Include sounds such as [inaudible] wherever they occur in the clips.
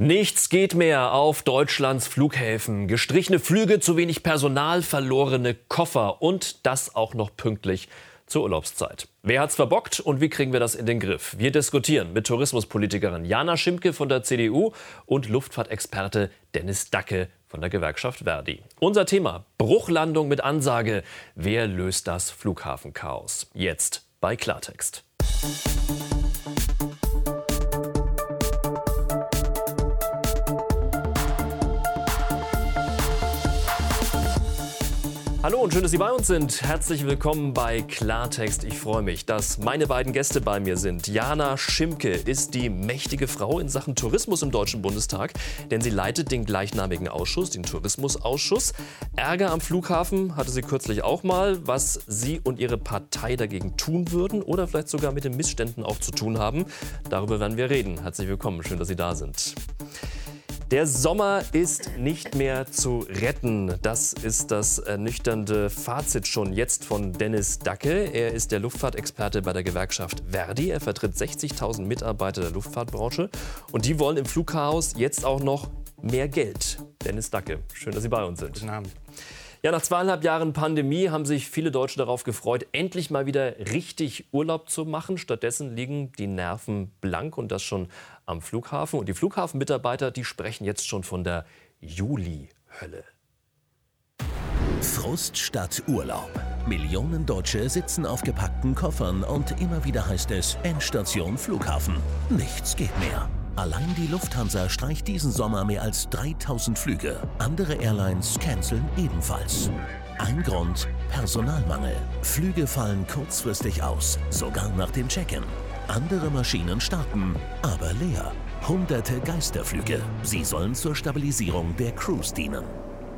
Nichts geht mehr auf Deutschlands Flughäfen. Gestrichene Flüge, zu wenig Personal, verlorene Koffer und das auch noch pünktlich zur Urlaubszeit. Wer hat's verbockt und wie kriegen wir das in den Griff? Wir diskutieren mit Tourismuspolitikerin Jana Schimpke von der CDU und Luftfahrtexperte Dennis Dacke von der Gewerkschaft Verdi. Unser Thema Bruchlandung mit Ansage. Wer löst das Flughafenchaos? Jetzt bei Klartext. Hallo und schön, dass Sie bei uns sind. Herzlich willkommen bei Klartext. Ich freue mich, dass meine beiden Gäste bei mir sind. Jana Schimke ist die mächtige Frau in Sachen Tourismus im Deutschen Bundestag, denn sie leitet den gleichnamigen Ausschuss, den Tourismusausschuss. Ärger am Flughafen hatte sie kürzlich auch mal, was sie und ihre Partei dagegen tun würden oder vielleicht sogar mit den Missständen auch zu tun haben. Darüber werden wir reden. Herzlich willkommen, schön, dass Sie da sind. Der Sommer ist nicht mehr zu retten. Das ist das ernüchternde Fazit schon jetzt von Dennis Dacke. Er ist der Luftfahrtexperte bei der Gewerkschaft Verdi. Er vertritt 60.000 Mitarbeiter der Luftfahrtbranche und die wollen im Flughaus jetzt auch noch mehr Geld. Dennis Dacke, schön, dass Sie bei uns sind. Guten Abend. Ja, nach zweieinhalb Jahren Pandemie haben sich viele Deutsche darauf gefreut, endlich mal wieder richtig Urlaub zu machen. Stattdessen liegen die Nerven blank und das schon am Flughafen. Und die Flughafenmitarbeiter, die sprechen jetzt schon von der Juli-Hölle. Frust statt Urlaub. Millionen Deutsche sitzen auf gepackten Koffern und immer wieder heißt es Endstation Flughafen. Nichts geht mehr. Allein die Lufthansa streicht diesen Sommer mehr als 3000 Flüge. Andere Airlines canceln ebenfalls. Ein Grund, Personalmangel. Flüge fallen kurzfristig aus, sogar nach dem Check-in. Andere Maschinen starten, aber leer. Hunderte Geisterflüge. Sie sollen zur Stabilisierung der Crews dienen.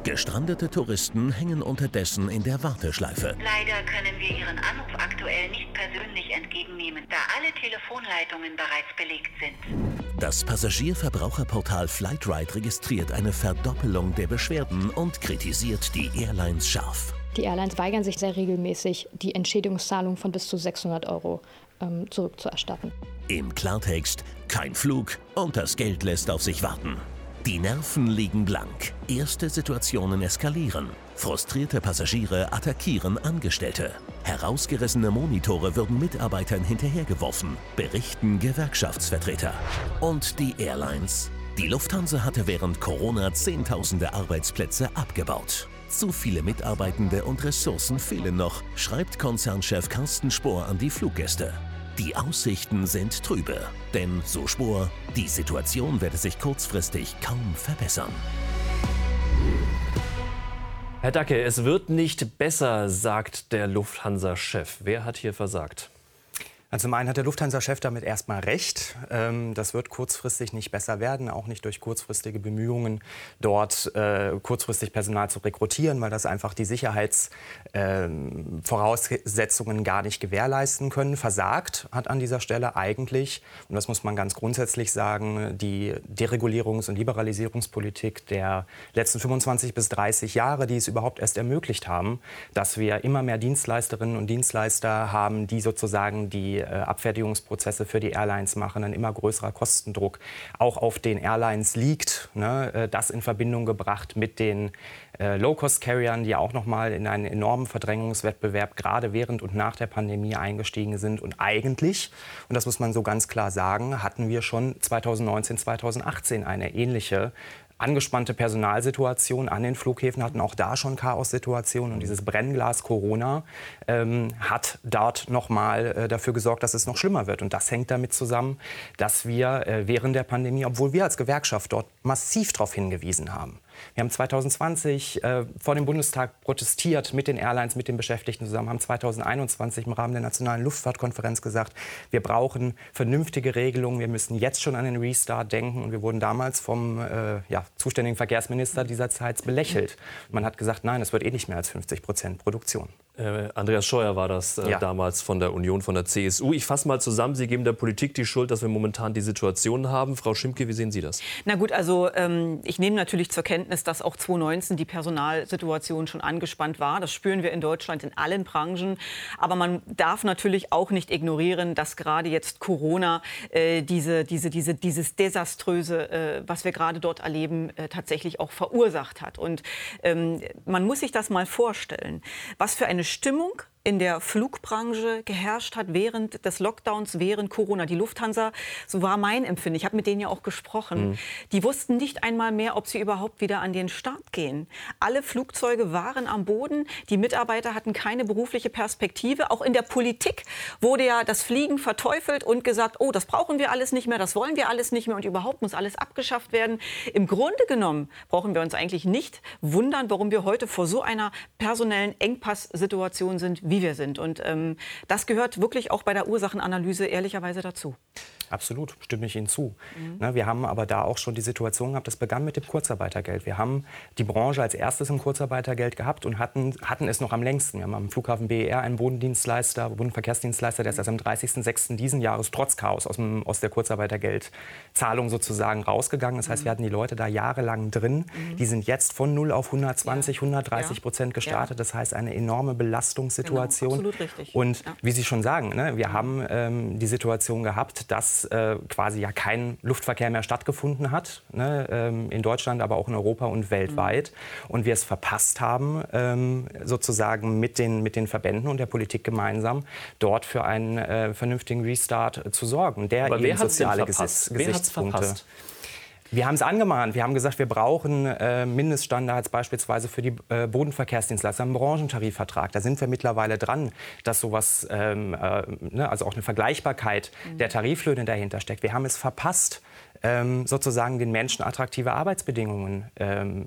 Gestrandete Touristen hängen unterdessen in der Warteschleife. Leider können wir Ihren Anruf aktuell nicht persönlich entgegennehmen, da alle Telefonleitungen bereits belegt sind. Das Passagierverbraucherportal Flightride registriert eine Verdoppelung der Beschwerden und kritisiert die Airlines scharf. Die Airlines weigern sich sehr regelmäßig, die Entschädigungszahlung von bis zu 600 Euro ähm, zurückzuerstatten. Im Klartext kein Flug und das Geld lässt auf sich warten. Die Nerven liegen blank. Erste Situationen eskalieren. Frustrierte Passagiere attackieren Angestellte. Herausgerissene Monitore würden Mitarbeitern hinterhergeworfen, berichten Gewerkschaftsvertreter. Und die Airlines? Die Lufthansa hatte während Corona Zehntausende Arbeitsplätze abgebaut. Zu viele Mitarbeitende und Ressourcen fehlen noch, schreibt Konzernchef Carsten Spohr an die Fluggäste. Die Aussichten sind trübe, denn, so Spohr, die Situation werde sich kurzfristig kaum verbessern. Herr Dacke, es wird nicht besser, sagt der Lufthansa-Chef. Wer hat hier versagt? Also zum einen hat der Lufthansa-Chef damit erstmal recht. Ähm, das wird kurzfristig nicht besser werden, auch nicht durch kurzfristige Bemühungen, dort äh, kurzfristig Personal zu rekrutieren, weil das einfach die Sicherheitsvoraussetzungen ähm, gar nicht gewährleisten können. Versagt hat an dieser Stelle eigentlich, und das muss man ganz grundsätzlich sagen, die Deregulierungs- und Liberalisierungspolitik der letzten 25 bis 30 Jahre, die es überhaupt erst ermöglicht haben, dass wir immer mehr Dienstleisterinnen und Dienstleister haben, die sozusagen die äh, Abfertigungsprozesse für die Airlines machen, ein immer größerer Kostendruck auch auf den Airlines liegt. Ne? Äh, das in Verbindung gebracht mit den äh, Low-Cost-Carriern, die auch noch mal in einen enormen Verdrängungswettbewerb gerade während und nach der Pandemie eingestiegen sind. Und eigentlich, und das muss man so ganz klar sagen, hatten wir schon 2019, 2018 eine ähnliche angespannte Personalsituation an den Flughäfen, hatten auch da schon Chaos-Situationen. Und dieses Brennglas Corona ähm, hat dort noch mal äh, dafür gesorgt, dass es noch schlimmer wird. Und das hängt damit zusammen, dass wir äh, während der Pandemie, obwohl wir als Gewerkschaft dort massiv darauf hingewiesen haben, wir haben 2020 äh, vor dem Bundestag protestiert mit den Airlines, mit den Beschäftigten zusammen, haben 2021 im Rahmen der Nationalen Luftfahrtkonferenz gesagt, wir brauchen vernünftige Regelungen, wir müssen jetzt schon an den Restart denken. Und wir wurden damals vom äh, ja, zuständigen Verkehrsminister dieser Zeit belächelt. Man hat gesagt, nein, es wird eh nicht mehr als 50 Prozent Produktion. Äh, Andreas Scheuer war das äh, ja. damals von der Union, von der CSU. Ich fasse mal zusammen, Sie geben der Politik die Schuld, dass wir momentan die Situation haben. Frau Schimke, wie sehen Sie das? Na gut, also ähm, ich nehme natürlich zur Kenntnis, dass auch 2019 die Personalsituation schon angespannt war. Das spüren wir in Deutschland in allen Branchen. Aber man darf natürlich auch nicht ignorieren, dass gerade jetzt Corona äh, diese, diese, diese, dieses Desaströse, äh, was wir gerade dort erleben, äh, tatsächlich auch verursacht hat. Und ähm, man muss sich das mal vorstellen, was für eine Stimmung in der Flugbranche geherrscht hat während des Lockdowns, während Corona. Die Lufthansa, so war mein Empfinden, ich habe mit denen ja auch gesprochen, mhm. die wussten nicht einmal mehr, ob sie überhaupt wieder an den Start gehen. Alle Flugzeuge waren am Boden, die Mitarbeiter hatten keine berufliche Perspektive. Auch in der Politik wurde ja das Fliegen verteufelt und gesagt, oh, das brauchen wir alles nicht mehr, das wollen wir alles nicht mehr und überhaupt muss alles abgeschafft werden. Im Grunde genommen brauchen wir uns eigentlich nicht wundern, warum wir heute vor so einer personellen Engpasssituation sind, wie wir sind. Und ähm, das gehört wirklich auch bei der Ursachenanalyse ehrlicherweise dazu. Absolut, stimme ich Ihnen zu. Mhm. Ne, wir haben aber da auch schon die Situation gehabt, das begann mit dem Kurzarbeitergeld. Wir haben die Branche als erstes im Kurzarbeitergeld gehabt und hatten, hatten es noch am längsten. Wir haben am Flughafen BER einen Bodendienstleister, Bodenverkehrsdienstleister, der ist erst am 30.06. diesen Jahres trotz Chaos aus, dem, aus der Kurzarbeitergeldzahlung sozusagen rausgegangen. Das heißt, wir hatten die Leute da jahrelang drin. Mhm. Die sind jetzt von 0 auf 120, ja. 130 Prozent gestartet. Ja. Das heißt, eine enorme Belastungssituation. Genau, absolut richtig. Und ja. wie Sie schon sagen, ne, wir haben ähm, die Situation gehabt, dass äh, quasi ja kein Luftverkehr mehr stattgefunden hat, ne, ähm, in Deutschland, aber auch in Europa und weltweit. Mhm. Und wir es verpasst haben, ähm, sozusagen mit den, mit den Verbänden und der Politik gemeinsam dort für einen äh, vernünftigen Restart zu sorgen, der aber eben soziale Gesetz, Gesichtspunkte. Verpasst? Wir haben es angemahnt. Wir haben gesagt, wir brauchen äh, Mindeststandards beispielsweise für die äh, Bodenverkehrsdienstleister, einen Branchentarifvertrag. Da sind wir mittlerweile dran, dass sowas, ähm, äh, ne, also auch eine Vergleichbarkeit mhm. der Tariflöhne dahinter steckt. Wir haben es verpasst, ähm, sozusagen den Menschen attraktive Arbeitsbedingungen ähm,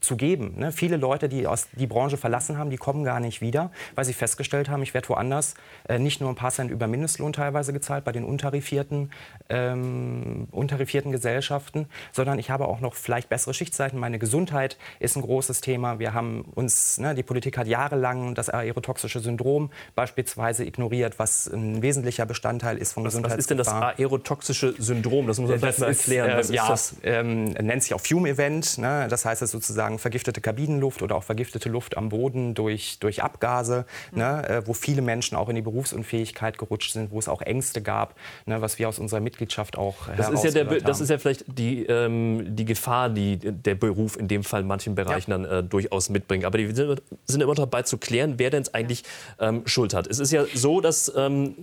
zu geben. Ne? Viele Leute, die aus die Branche verlassen haben, die kommen gar nicht wieder, weil sie festgestellt haben, ich werde woanders äh, nicht nur ein paar Cent über Mindestlohn teilweise gezahlt bei den untarifierten, ähm, untarifierten Gesellschaften, sondern ich habe auch noch vielleicht bessere Schichtzeiten. Meine Gesundheit ist ein großes Thema. Wir haben uns, ne, die Politik hat jahrelang das aerotoxische Syndrom beispielsweise ignoriert, was ein wesentlicher Bestandteil ist von Gesundheit. Was ist denn das aerotoxische Syndrom? Das muss man vielleicht mal erklären. Ist, äh, ja, das? Ähm, nennt sich auch Fume-Event. Ne? Das heißt, es ist sozusagen vergiftete Kabinenluft oder auch vergiftete Luft am Boden durch, durch Abgase, mhm. ne? äh, wo viele Menschen auch in die Berufsunfähigkeit gerutscht sind, wo es auch Ängste gab, ne? was wir aus unserer Mitgliedschaft auch das ist ja der, Das ist ja vielleicht die, ähm, die Gefahr, die der Beruf in dem Fall in manchen Bereichen ja. dann äh, durchaus mitbringt. Aber die sind, sind immer dabei zu klären, wer denn eigentlich ähm, Schuld hat. Es ist ja so, dass ähm,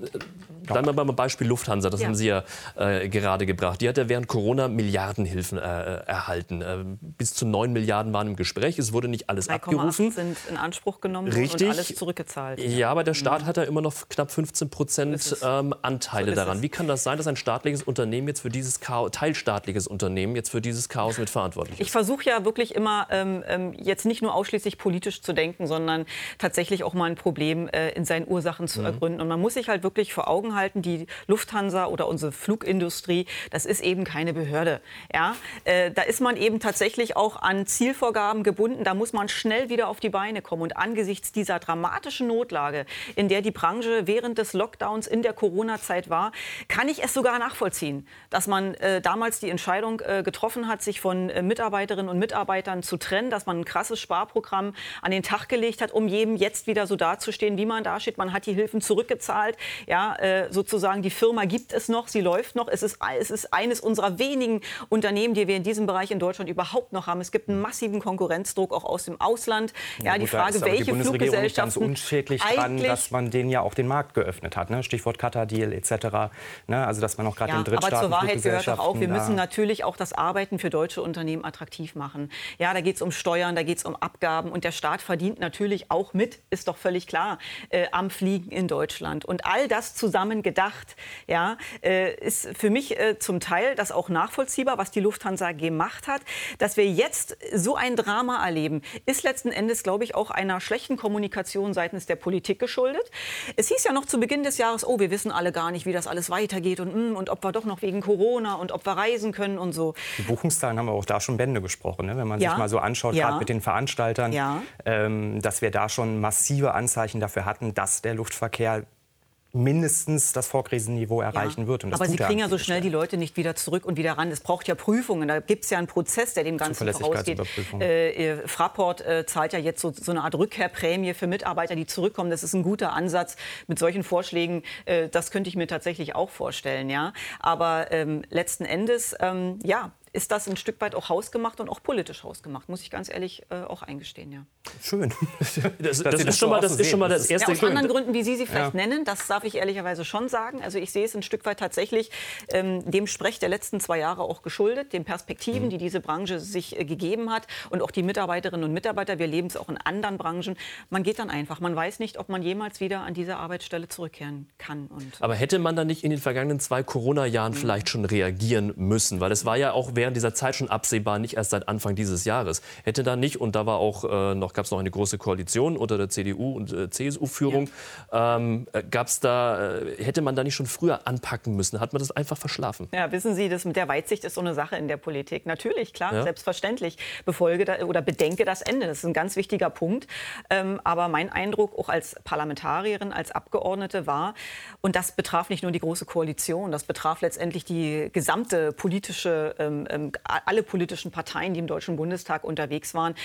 Bleiben wir beim Beispiel Lufthansa, das ja. haben Sie ja äh, gerade gebracht. Die hat ja während Corona Milliardenhilfen äh, erhalten. Äh, bis zu 9 Milliarden waren im Gespräch. Es wurde nicht alles 3, abgerufen. sind in Anspruch genommen Richtig. und alles zurückgezahlt. Ja, aber der Staat mhm. hat ja immer noch knapp 15 Prozent ähm, Anteile so daran. Wie kann das sein, dass ein staatliches Unternehmen jetzt für dieses Chaos, teilstaatliches Unternehmen jetzt für dieses Chaos mit verantwortlich ist? Ich versuche ja wirklich immer ähm, ähm, jetzt nicht nur ausschließlich politisch zu denken, sondern tatsächlich auch mal ein Problem äh, in seinen Ursachen zu mhm. ergründen. Und man muss sich halt wirklich vor Augen halten, halten, die Lufthansa oder unsere Flugindustrie, das ist eben keine Behörde. Ja? Äh, da ist man eben tatsächlich auch an Zielvorgaben gebunden. Da muss man schnell wieder auf die Beine kommen. Und angesichts dieser dramatischen Notlage, in der die Branche während des Lockdowns in der Corona-Zeit war, kann ich es sogar nachvollziehen, dass man äh, damals die Entscheidung äh, getroffen hat, sich von äh, Mitarbeiterinnen und Mitarbeitern zu trennen, dass man ein krasses Sparprogramm an den Tag gelegt hat, um jedem jetzt wieder so dazustehen, wie man dasteht. Man hat die Hilfen zurückgezahlt. Ja, äh, sozusagen, die Firma gibt es noch, sie läuft noch. Es ist, es ist eines unserer wenigen Unternehmen, die wir in diesem Bereich in Deutschland überhaupt noch haben. Es gibt einen massissen Konkurrenzdruck auch aus dem Ausland. Ja, ja die Frage, welche die Bundesregierung nicht ganz unschädlich dran, dass man denen ja auch den Markt geöffnet hat. Ne? Stichwort Qatar-Deal etc. Ne? Also dass man auch gerade ja, den Drittstaaten Aber zur Wahrheit gehört doch auch, wir müssen natürlich auch das Arbeiten für deutsche Unternehmen attraktiv machen. Ja, da geht es um Steuern, da geht es um Abgaben und der Staat verdient natürlich auch mit, ist doch völlig klar, äh, am Fliegen in Deutschland. Und all das zusammen gedacht. Ja, äh, ist für mich äh, zum Teil das auch nachvollziehbar, was die Lufthansa gemacht hat. Dass wir jetzt so ein Drama erleben, ist letzten Endes, glaube ich, auch einer schlechten Kommunikation seitens der Politik geschuldet. Es hieß ja noch zu Beginn des Jahres, oh, wir wissen alle gar nicht, wie das alles weitergeht und, mm, und ob wir doch noch wegen Corona und ob wir reisen können und so. Die Buchungszahlen haben wir auch da schon Bände gesprochen, ne? wenn man ja. sich mal so anschaut, ja. gerade mit den Veranstaltern, ja. ähm, dass wir da schon massive Anzeichen dafür hatten, dass der Luftverkehr mindestens das Vorkrisenniveau erreichen ja. wird. Aber Sie kriegen ja so schnell die Leute nicht wieder zurück und wieder ran. Es braucht ja Prüfungen. Da gibt es ja einen Prozess, der dem Ganzen vorausgeht. Äh, Fraport äh, zahlt ja jetzt so, so, eine Art Rückkehrprämie für Mitarbeiter, die zurückkommen. Das ist ein guter Ansatz. Mit solchen Vorschlägen, äh, das könnte ich mir tatsächlich auch vorstellen. Ja? Aber ähm, letzten Endes, ähm, ja, ist das ein Stück weit auch hausgemacht und auch politisch hausgemacht, muss ich ganz ehrlich äh, auch eingestehen. Ja. Schön. [laughs] Das, das, ist, schon mal, das ist schon mal das erste. Ja, aus anderen Gründen, wie Sie sie vielleicht ja. nennen, das darf ich ehrlicherweise schon sagen. Also ich sehe es ein Stück weit tatsächlich ähm, dem Sprech der letzten zwei Jahre auch geschuldet, den Perspektiven, mhm. die diese Branche sich äh, gegeben hat und auch die Mitarbeiterinnen und Mitarbeiter. Wir leben es auch in anderen Branchen. Man geht dann einfach. Man weiß nicht, ob man jemals wieder an diese Arbeitsstelle zurückkehren kann. Und Aber hätte man dann nicht in den vergangenen zwei Corona-Jahren mhm. vielleicht schon reagieren müssen? Weil es war ja auch während dieser Zeit schon absehbar, nicht erst seit Anfang dieses Jahres. Hätte da nicht, und da war auch äh, noch, gab es noch eine große Koalition unter der CDU und äh, CSU-Führung, ja. ähm, äh, gab's da, äh, hätte man da nicht schon früher anpacken müssen? Hat man das einfach verschlafen? Ja, wissen Sie, das mit der Weitsicht ist so eine Sache in der Politik. Natürlich, klar, ja. selbstverständlich. Befolge da, oder bedenke das Ende. Das ist ein ganz wichtiger Punkt. Ähm, aber mein Eindruck auch als Parlamentarierin, als Abgeordnete war, und das betraf nicht nur die große Koalition, das betraf letztendlich die gesamte politische ähm, ähm alle politischen Parteien, die im Deutschen Bundestag unterwegs waren.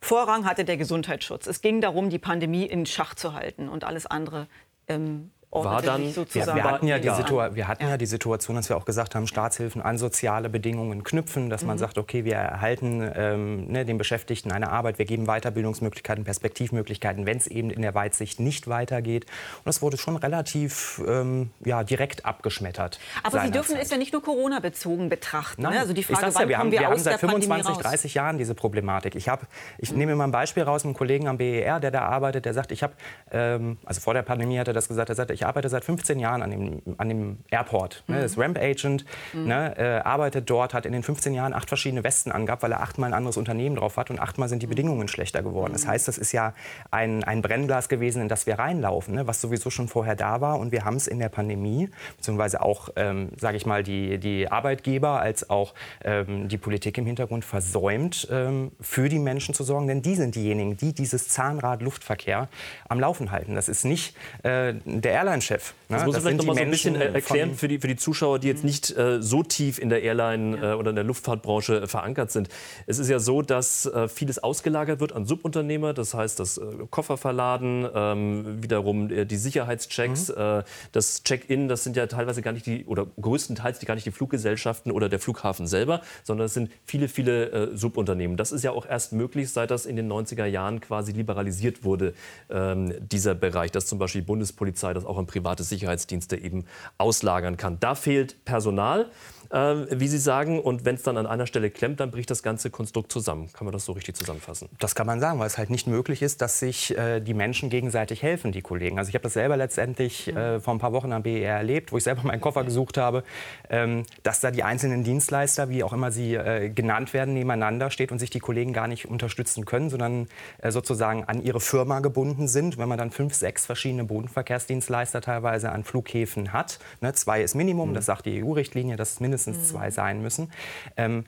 Vorrang hatte der Gesundheitsschutz. Es ging darum, die Pandemie in Schach zu halten und alles andere ähm, war dann sozusagen. Wir, wir, hatten ja die wir hatten ja. die Situation, dass wir auch gesagt haben, Staatshilfen an soziale Bedingungen knüpfen, dass man mhm. sagt, okay, wir erhalten ähm, ne, den Beschäftigten eine Arbeit, wir geben Weiterbildungsmöglichkeiten, Perspektivmöglichkeiten, wenn es eben in der Weitsicht nicht weitergeht. Und das wurde schon relativ ähm, ja, direkt abgeschmettert. Aber Sie dürfen Zeit. es ja nicht nur Corona-bezogen betrachten. Ne? Nein, ne? Also die Frage, wann ja, wir haben, wir, wir haben seit 25, 30 Jahren diese Problematik. Ich, hab, ich mhm. nehme mal ein Beispiel raus, einen Kollegen am BER, der da arbeitet, der sagt, ich habe, ähm, also vor der Pandemie hat er das gesagt, er sagt, ich arbeite seit 15 Jahren an dem, an dem Airport. Ne, mhm. ist Ramp Agent, mhm. ne, äh, arbeitet dort, hat in den 15 Jahren acht verschiedene Westen angehabt, weil er achtmal ein anderes Unternehmen drauf hat und achtmal sind die mhm. Bedingungen schlechter geworden. Das mhm. heißt, das ist ja ein, ein Brennglas gewesen, in das wir reinlaufen, ne, was sowieso schon vorher da war. Und wir haben es in der Pandemie, beziehungsweise auch, ähm, sage ich mal, die, die Arbeitgeber als auch ähm, die Politik im Hintergrund versäumt, ähm, für die Menschen zu sorgen. Denn die sind diejenigen, die dieses Zahnrad Luftverkehr am Laufen halten. Das ist nicht äh, der Airline-Chef. Ne? Das muss man vielleicht noch mal so ein bisschen erklären für die, für die Zuschauer, die jetzt nicht äh, so tief in der Airline äh, oder in der Luftfahrtbranche äh, verankert sind. Es ist ja so, dass äh, vieles ausgelagert wird an Subunternehmer. Das heißt, das äh, Kofferverladen, ähm, wiederum äh, die Sicherheitschecks, mhm. das Check-in, das sind ja teilweise gar nicht die, oder größtenteils die, gar nicht die Fluggesellschaften oder der Flughafen selber, sondern es sind viele, viele Subunternehmen. Das ist ja auch erst möglich, seit das in den 90er Jahren quasi liberalisiert wurde, ähm, dieser Bereich, dass zum Beispiel die Bundespolizei das auch an private Sicherheitsdienste eben auslagern kann. Da fehlt Personal äh, wie Sie sagen. Und wenn es dann an einer Stelle klemmt, dann bricht das ganze Konstrukt zusammen. Kann man das so richtig zusammenfassen? Das kann man sagen, weil es halt nicht möglich ist, dass sich äh, die Menschen gegenseitig helfen, die Kollegen. Also ich habe das selber letztendlich äh, vor ein paar Wochen am BER erlebt, wo ich selber meinen Koffer gesucht habe, ähm, dass da die einzelnen Dienstleister, wie auch immer sie äh, genannt werden, nebeneinander steht und sich die Kollegen gar nicht unterstützen können, sondern äh, sozusagen an ihre Firma gebunden sind. Wenn man dann fünf, sechs verschiedene Bodenverkehrsdienstleister teilweise an Flughäfen hat, ne, zwei ist Minimum, mhm. das sagt die EU-Richtlinie, das ist mindestens mindestens zwei sein müssen, ähm,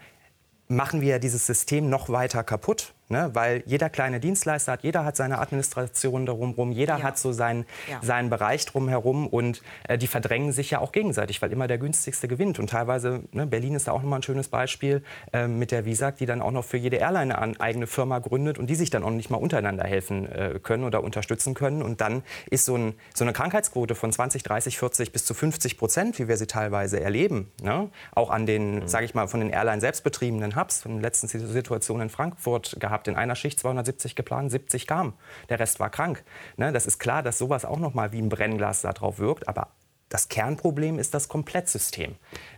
machen wir dieses System noch weiter kaputt. Ne? Weil jeder kleine Dienstleister hat, jeder hat seine Administration darum jeder ja. hat so seinen, ja. seinen Bereich drumherum und äh, die verdrängen sich ja auch gegenseitig, weil immer der günstigste gewinnt. Und teilweise, ne, Berlin ist da auch nochmal ein schönes Beispiel äh, mit der Visag, die dann auch noch für jede Airline eine eigene Firma gründet und die sich dann auch nicht mal untereinander helfen äh, können oder unterstützen können. Und dann ist so, ein, so, eine Krankheitsquote von 20, 30, 40 bis zu 50 Prozent, wie wir sie teilweise erleben, ne? auch an den, mhm. sage ich mal, von den Airline selbst betriebenen Hubs, von der letzten Situation in Frankfurt gehabt, gehabt. In einer Schicht 270 geplant, 70 kamen. Der Rest war krank. Ne, das ist klar, dass sowas auch noch mal wie ein Brennglas darauf wirkt. Aber das Kernproblem ist das Komplettsystem,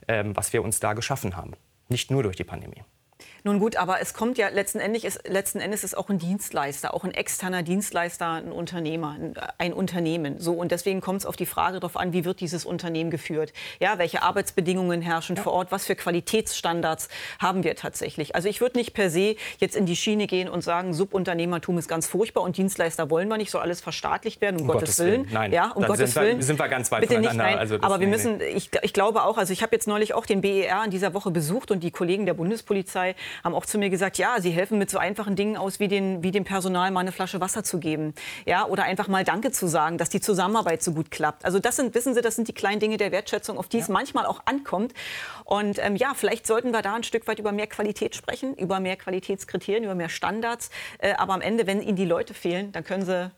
ähm, was wir uns da geschaffen haben. Nicht nur durch die Pandemie. Nun gut, aber es kommt ja letzten Endes, ist, letzten Endes ist auch ein Dienstleister, auch ein externer Dienstleister, ein Unternehmer, ein Unternehmen. So und deswegen kommt es auf die Frage darauf an, wie wird dieses Unternehmen geführt? Ja, welche Arbeitsbedingungen herrschen ja. vor Ort? Was für Qualitätsstandards haben wir tatsächlich? Also ich würde nicht per se jetzt in die Schiene gehen und sagen, Subunternehmertum ist ganz furchtbar und Dienstleister wollen wir nicht, soll alles verstaatlicht werden, um, um Gottes, Gottes Willen. Willen. Nein, ja, um Gottes sind Willen. Wir, sind wir ganz weit Bitte voneinander. Nicht, also aber wir müssen, ich, ich glaube auch, also ich habe jetzt neulich auch den BER in dieser Woche besucht und die Kollegen der Bundespolizei haben auch zu mir gesagt, ja, sie helfen mit so einfachen Dingen aus, wie, den, wie dem Personal mal eine Flasche Wasser zu geben. Ja, oder einfach mal Danke zu sagen, dass die Zusammenarbeit so gut klappt. Also das sind, wissen Sie, das sind die kleinen Dinge der Wertschätzung, auf die ja. es manchmal auch ankommt. Und ähm, ja, vielleicht sollten wir da ein Stück weit über mehr Qualität sprechen, über mehr Qualitätskriterien, über mehr Standards. Äh, aber am Ende, wenn Ihnen die Leute fehlen, dann können Sie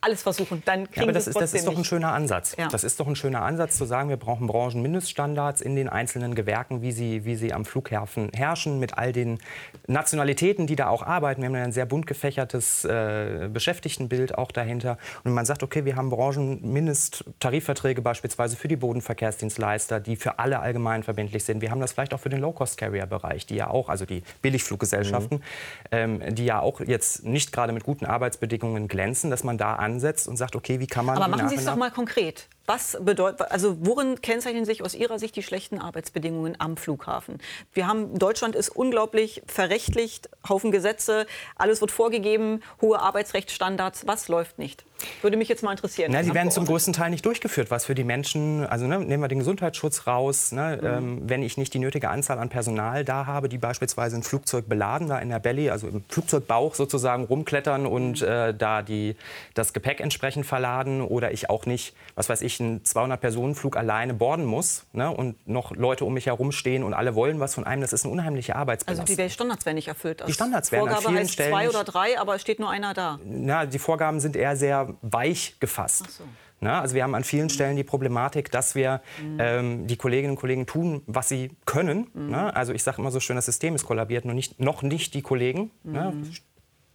alles versuchen. Dann kriegen ja, aber das ist, das ist doch ein schöner Ansatz. Ja. Das ist doch ein schöner Ansatz zu sagen, wir brauchen Branchenmindeststandards in den einzelnen Gewerken, wie sie, wie sie am Flughafen herrschen, mit all den Nationalitäten, die da auch arbeiten. Wir haben ein sehr bunt gefächertes äh, Beschäftigtenbild auch dahinter. Und man sagt, okay, wir haben Branchenmindesttarifverträge beispielsweise für die Bodenverkehrsdienstleister, die für alle allgemein verbindlich sind. Wir haben das vielleicht auch für den Low-Cost-Carrier-Bereich, die ja auch, also die Billigfluggesellschaften, mhm. ähm, die ja auch jetzt nicht gerade mit guten Arbeitsbedingungen glänzen, dass man da an ansetzt und sagt, okay, wie kann man. Aber machen Sie es doch mal konkret. Was bedeutet, also worin kennzeichnen sich aus Ihrer Sicht die schlechten Arbeitsbedingungen am Flughafen? Wir haben, Deutschland ist unglaublich verrechtlicht, Haufen Gesetze, alles wird vorgegeben, hohe Arbeitsrechtsstandards. Was läuft nicht? Würde mich jetzt mal interessieren. Na, die werden zum größten Teil nicht durchgeführt, was für die Menschen, also ne, nehmen wir den Gesundheitsschutz raus, ne, mhm. ähm, wenn ich nicht die nötige Anzahl an Personal da habe, die beispielsweise ein Flugzeug beladen, da in der Belly, also im Flugzeugbauch sozusagen rumklettern und mhm. äh, da die, das Gepäck entsprechend verladen oder ich auch nicht, was weiß ich, einen 200-Personen-Flug alleine borden muss ne, und noch Leute um mich herum stehen und alle wollen was von einem, das ist eine unheimliche Arbeitsbelastung. Also die Standards werden nicht erfüllt. Die Standards werden Vorgabe an vielen heißt Stellen zwei oder drei, aber es steht nur einer da. Na, die Vorgaben sind eher sehr weich gefasst. So. Na, also wir haben an vielen Stellen die Problematik, dass wir mhm. ähm, die Kolleginnen und Kollegen tun, was sie können. Mhm. Na, also ich sage immer so schön, das System ist kollabiert, nur nicht, noch nicht die Kollegen. Mhm. Na,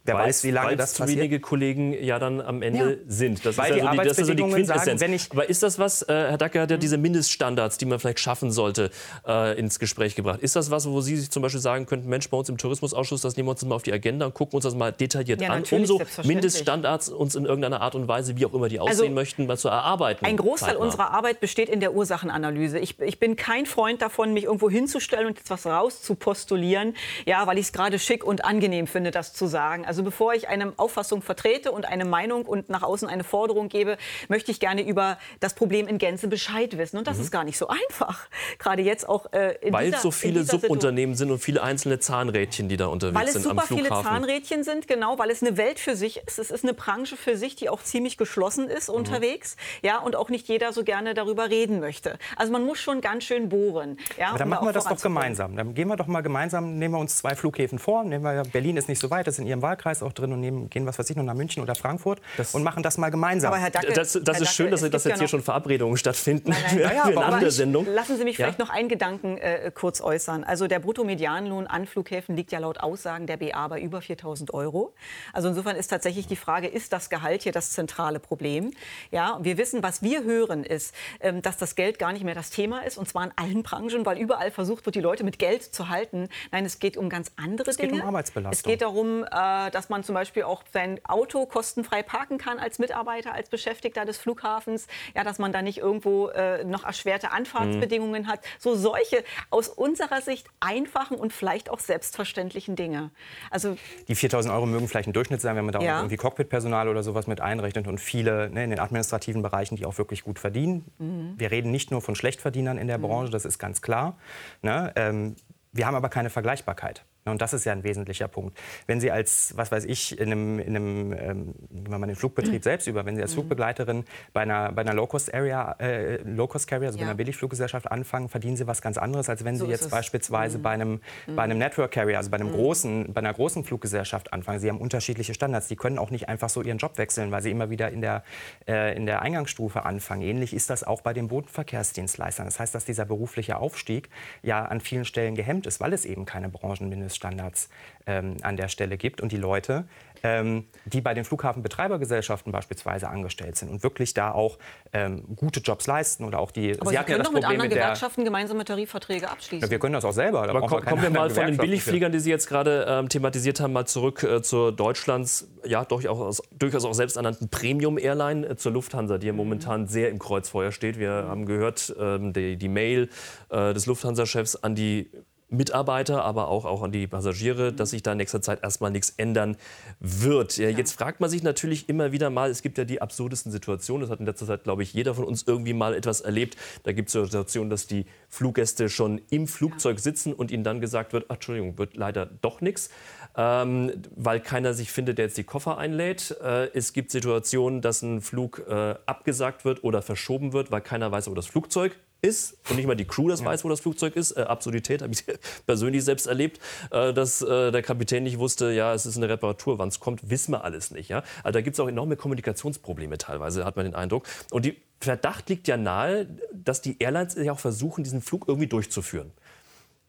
Wer weiß, wie lange das zu passiert. wenige Kollegen ja dann am Ende ja. sind. Das weil ist also die, das ist also die Quintessenz. Sagen, Aber ist das was, äh, Herr Dacke hat ja diese Mindeststandards, die man vielleicht schaffen sollte, äh, ins Gespräch gebracht. Ist das was, wo Sie sich zum Beispiel sagen könnten, Mensch, bei uns im Tourismusausschuss, das nehmen wir uns mal auf die Agenda und gucken uns das mal detailliert ja, an, um so Mindeststandards uns in irgendeiner Art und Weise, wie auch immer die aussehen also, möchten, mal zu erarbeiten. Ein Großteil zeitnah. unserer Arbeit besteht in der Ursachenanalyse. Ich, ich, bin kein Freund davon, mich irgendwo hinzustellen und etwas rauszupostulieren, ja, weil ich es gerade schick und angenehm finde, das zu sagen. Also bevor ich einem Auffassung vertrete und eine Meinung und nach außen eine Forderung gebe, möchte ich gerne über das Problem in Gänze Bescheid wissen. Und das mhm. ist gar nicht so einfach. Gerade jetzt auch äh, in Weil dieser, so viele Subunternehmen sind und viele einzelne Zahnrädchen, die da unterwegs sind am Flughafen. Weil es super viele Zahnrädchen sind, genau, weil es eine Welt für sich ist. Es ist eine Branche für sich, die auch ziemlich geschlossen ist mhm. unterwegs. Ja, und auch nicht jeder so gerne darüber reden möchte. Also man muss schon ganz schön bohren. Ja, Aber dann um machen wir das doch gemeinsam. Dann gehen wir doch mal gemeinsam, nehmen wir uns zwei Flughäfen vor. Nehmen wir, Berlin ist nicht so weit, das ist in Ihrem Wahlkreis auch drin und nehmen gehen, was weiß ich, noch nach München oder Frankfurt das und machen das mal gemeinsam. Aber Herr Dacke, das, das Herr ist Dacke, schön, dass, dass jetzt ja hier schon Verabredungen stattfinden nein, nein. Naja, für eine Sendung. Lassen Sie mich vielleicht ja? noch einen Gedanken äh, kurz äußern. Also der Bruttomedianlohn an Flughäfen liegt ja laut Aussagen der BA bei über 4.000 Euro. Also insofern ist tatsächlich die Frage, ist das Gehalt hier das zentrale Problem? Ja, wir wissen, was wir hören, ist, ähm, dass das Geld gar nicht mehr das Thema ist und zwar in allen Branchen, weil überall versucht wird, die Leute mit Geld zu halten. Nein, es geht um ganz andere es Dinge. Es geht um Arbeitsbelastung. Es geht darum, äh, dass man zum Beispiel auch sein Auto kostenfrei parken kann als Mitarbeiter, als Beschäftigter des Flughafens, ja, dass man da nicht irgendwo äh, noch erschwerte Anfahrtsbedingungen mhm. hat. So solche aus unserer Sicht einfachen und vielleicht auch selbstverständlichen Dinge. Also die 4.000 Euro mögen vielleicht ein Durchschnitt sein, wenn man da ja. irgendwie Cockpitpersonal oder sowas mit einrechnet und viele ne, in den administrativen Bereichen, die auch wirklich gut verdienen. Mhm. Wir reden nicht nur von Schlechtverdienern in der mhm. Branche, das ist ganz klar. Ne? Ähm, wir haben aber keine Vergleichbarkeit. Und das ist ja ein wesentlicher Punkt. Wenn Sie als, was weiß ich, in einem, in einem ähm, wenn man den Flugbetrieb mhm. selbst über, wenn Sie als mhm. Flugbegleiterin bei einer, bei einer Low-Cost-Area, äh, Low-Cost-Carrier, also ja. bei einer Billigfluggesellschaft anfangen, verdienen Sie was ganz anderes, als wenn so Sie jetzt beispielsweise mhm. bei einem, bei einem Network-Carrier, also bei, einem mhm. großen, bei einer großen Fluggesellschaft anfangen. Sie haben unterschiedliche Standards. Die können auch nicht einfach so ihren Job wechseln, weil sie immer wieder in der, äh, in der Eingangsstufe anfangen. Ähnlich ist das auch bei den Bodenverkehrsdienstleistern. Das heißt, dass dieser berufliche Aufstieg ja an vielen Stellen gehemmt ist, weil es eben keine Branchenmindest Mindeststandards ähm, an der Stelle gibt und die Leute, ähm, die bei den Flughafenbetreibergesellschaften beispielsweise angestellt sind und wirklich da auch ähm, gute Jobs leisten oder auch die. Aber Sie, Sie können ja doch mit anderen Gewerkschaften gemeinsame Tarifverträge abschließen. Ja, wir können das auch selber. Da Aber komm, kommen wir mal von den Billigfliegern, die Sie jetzt gerade ähm, thematisiert haben, mal zurück äh, zur Deutschlands ja durchaus, durchaus auch selbsternannten Premium-Airline, äh, zur Lufthansa, die ja momentan sehr im Kreuzfeuer steht. Wir haben gehört, ähm, die, die Mail äh, des Lufthansa-Chefs an die Mitarbeiter, aber auch, auch an die Passagiere, dass sich da in nächster Zeit erstmal nichts ändern wird. Ja, jetzt fragt man sich natürlich immer wieder mal, es gibt ja die absurdesten Situationen, das hat in letzter Zeit, glaube ich, jeder von uns irgendwie mal etwas erlebt. Da gibt es Situationen, dass die Fluggäste schon im Flugzeug sitzen und ihnen dann gesagt wird, ach, Entschuldigung, wird leider doch nichts, ähm, weil keiner sich findet, der jetzt die Koffer einlädt. Äh, es gibt Situationen, dass ein Flug äh, abgesagt wird oder verschoben wird, weil keiner weiß, wo das Flugzeug ist und nicht mal die Crew das ja. weiß, wo das Flugzeug ist. Äh, Absurdität [laughs] habe ich persönlich selbst erlebt, äh, dass äh, der Kapitän nicht wusste, ja, es ist eine Reparatur, wann es kommt, wissen wir alles nicht. Ja? Also da gibt es auch enorme Kommunikationsprobleme teilweise, hat man den Eindruck. Und die Verdacht liegt ja nahe, dass die Airlines ja auch versuchen, diesen Flug irgendwie durchzuführen.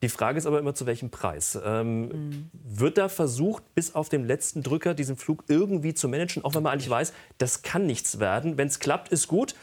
Die Frage ist aber immer, zu welchem Preis. Ähm, mhm. Wird da versucht, bis auf den letzten Drücker diesen Flug irgendwie zu managen, auch wenn man eigentlich weiß, das kann nichts werden. Wenn es klappt, ist gut.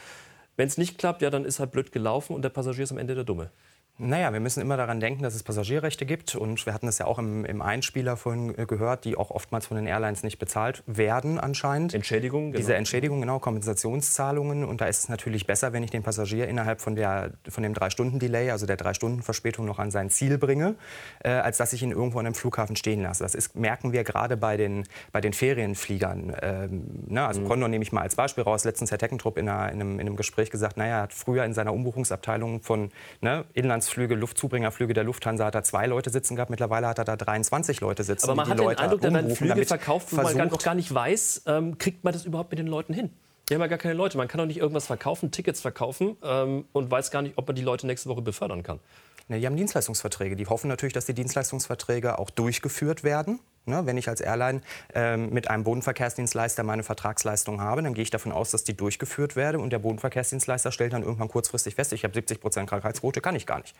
Wenn es nicht klappt, ja, dann ist halt blöd gelaufen und der Passagier ist am Ende der Dumme. Naja, wir müssen immer daran denken, dass es Passagierrechte gibt. Und wir hatten das ja auch im, im Einspieler vorhin äh, gehört, die auch oftmals von den Airlines nicht bezahlt werden anscheinend. Entschädigungen, genau. Diese Entschädigungen, genau, Kompensationszahlungen. Und da ist es natürlich besser, wenn ich den Passagier innerhalb von, der, von dem Drei-Stunden-Delay, also der Drei-Stunden-Verspätung, noch an sein Ziel bringe, äh, als dass ich ihn irgendwo an einem Flughafen stehen lasse. Das ist, merken wir gerade bei den, bei den Ferienfliegern. Ähm, ne? Also mhm. Condor nehme ich mal als Beispiel raus. Letztens Herr Teckentrupp in, einer, in, einem, in einem Gespräch gesagt, naja, er hat früher in seiner Umbuchungsabteilung von ne, Inlands Inlandsflüge, Luftzubringerflüge der Lufthansa hat er zwei Leute sitzen gehabt. Mittlerweile hat er da 23 Leute sitzen. Aber man hat Leute den Eindruck, da werden Flüge verkauft, wo man noch gar nicht weiß, ähm, kriegt man das überhaupt mit den Leuten hin? Wir haben ja gar keine Leute. Man kann doch nicht irgendwas verkaufen, Tickets verkaufen ähm, und weiß gar nicht, ob man die Leute nächste Woche befördern kann. Ne, die haben Dienstleistungsverträge. Die hoffen natürlich, dass die Dienstleistungsverträge auch durchgeführt werden. Ne, wenn ich als Airline ähm, mit einem Bodenverkehrsdienstleister meine Vertragsleistung habe, dann gehe ich davon aus, dass die durchgeführt werden. Und der Bodenverkehrsdienstleister stellt dann irgendwann kurzfristig fest, ich habe 70 Prozent Krankheitsquote, kann ich gar nicht.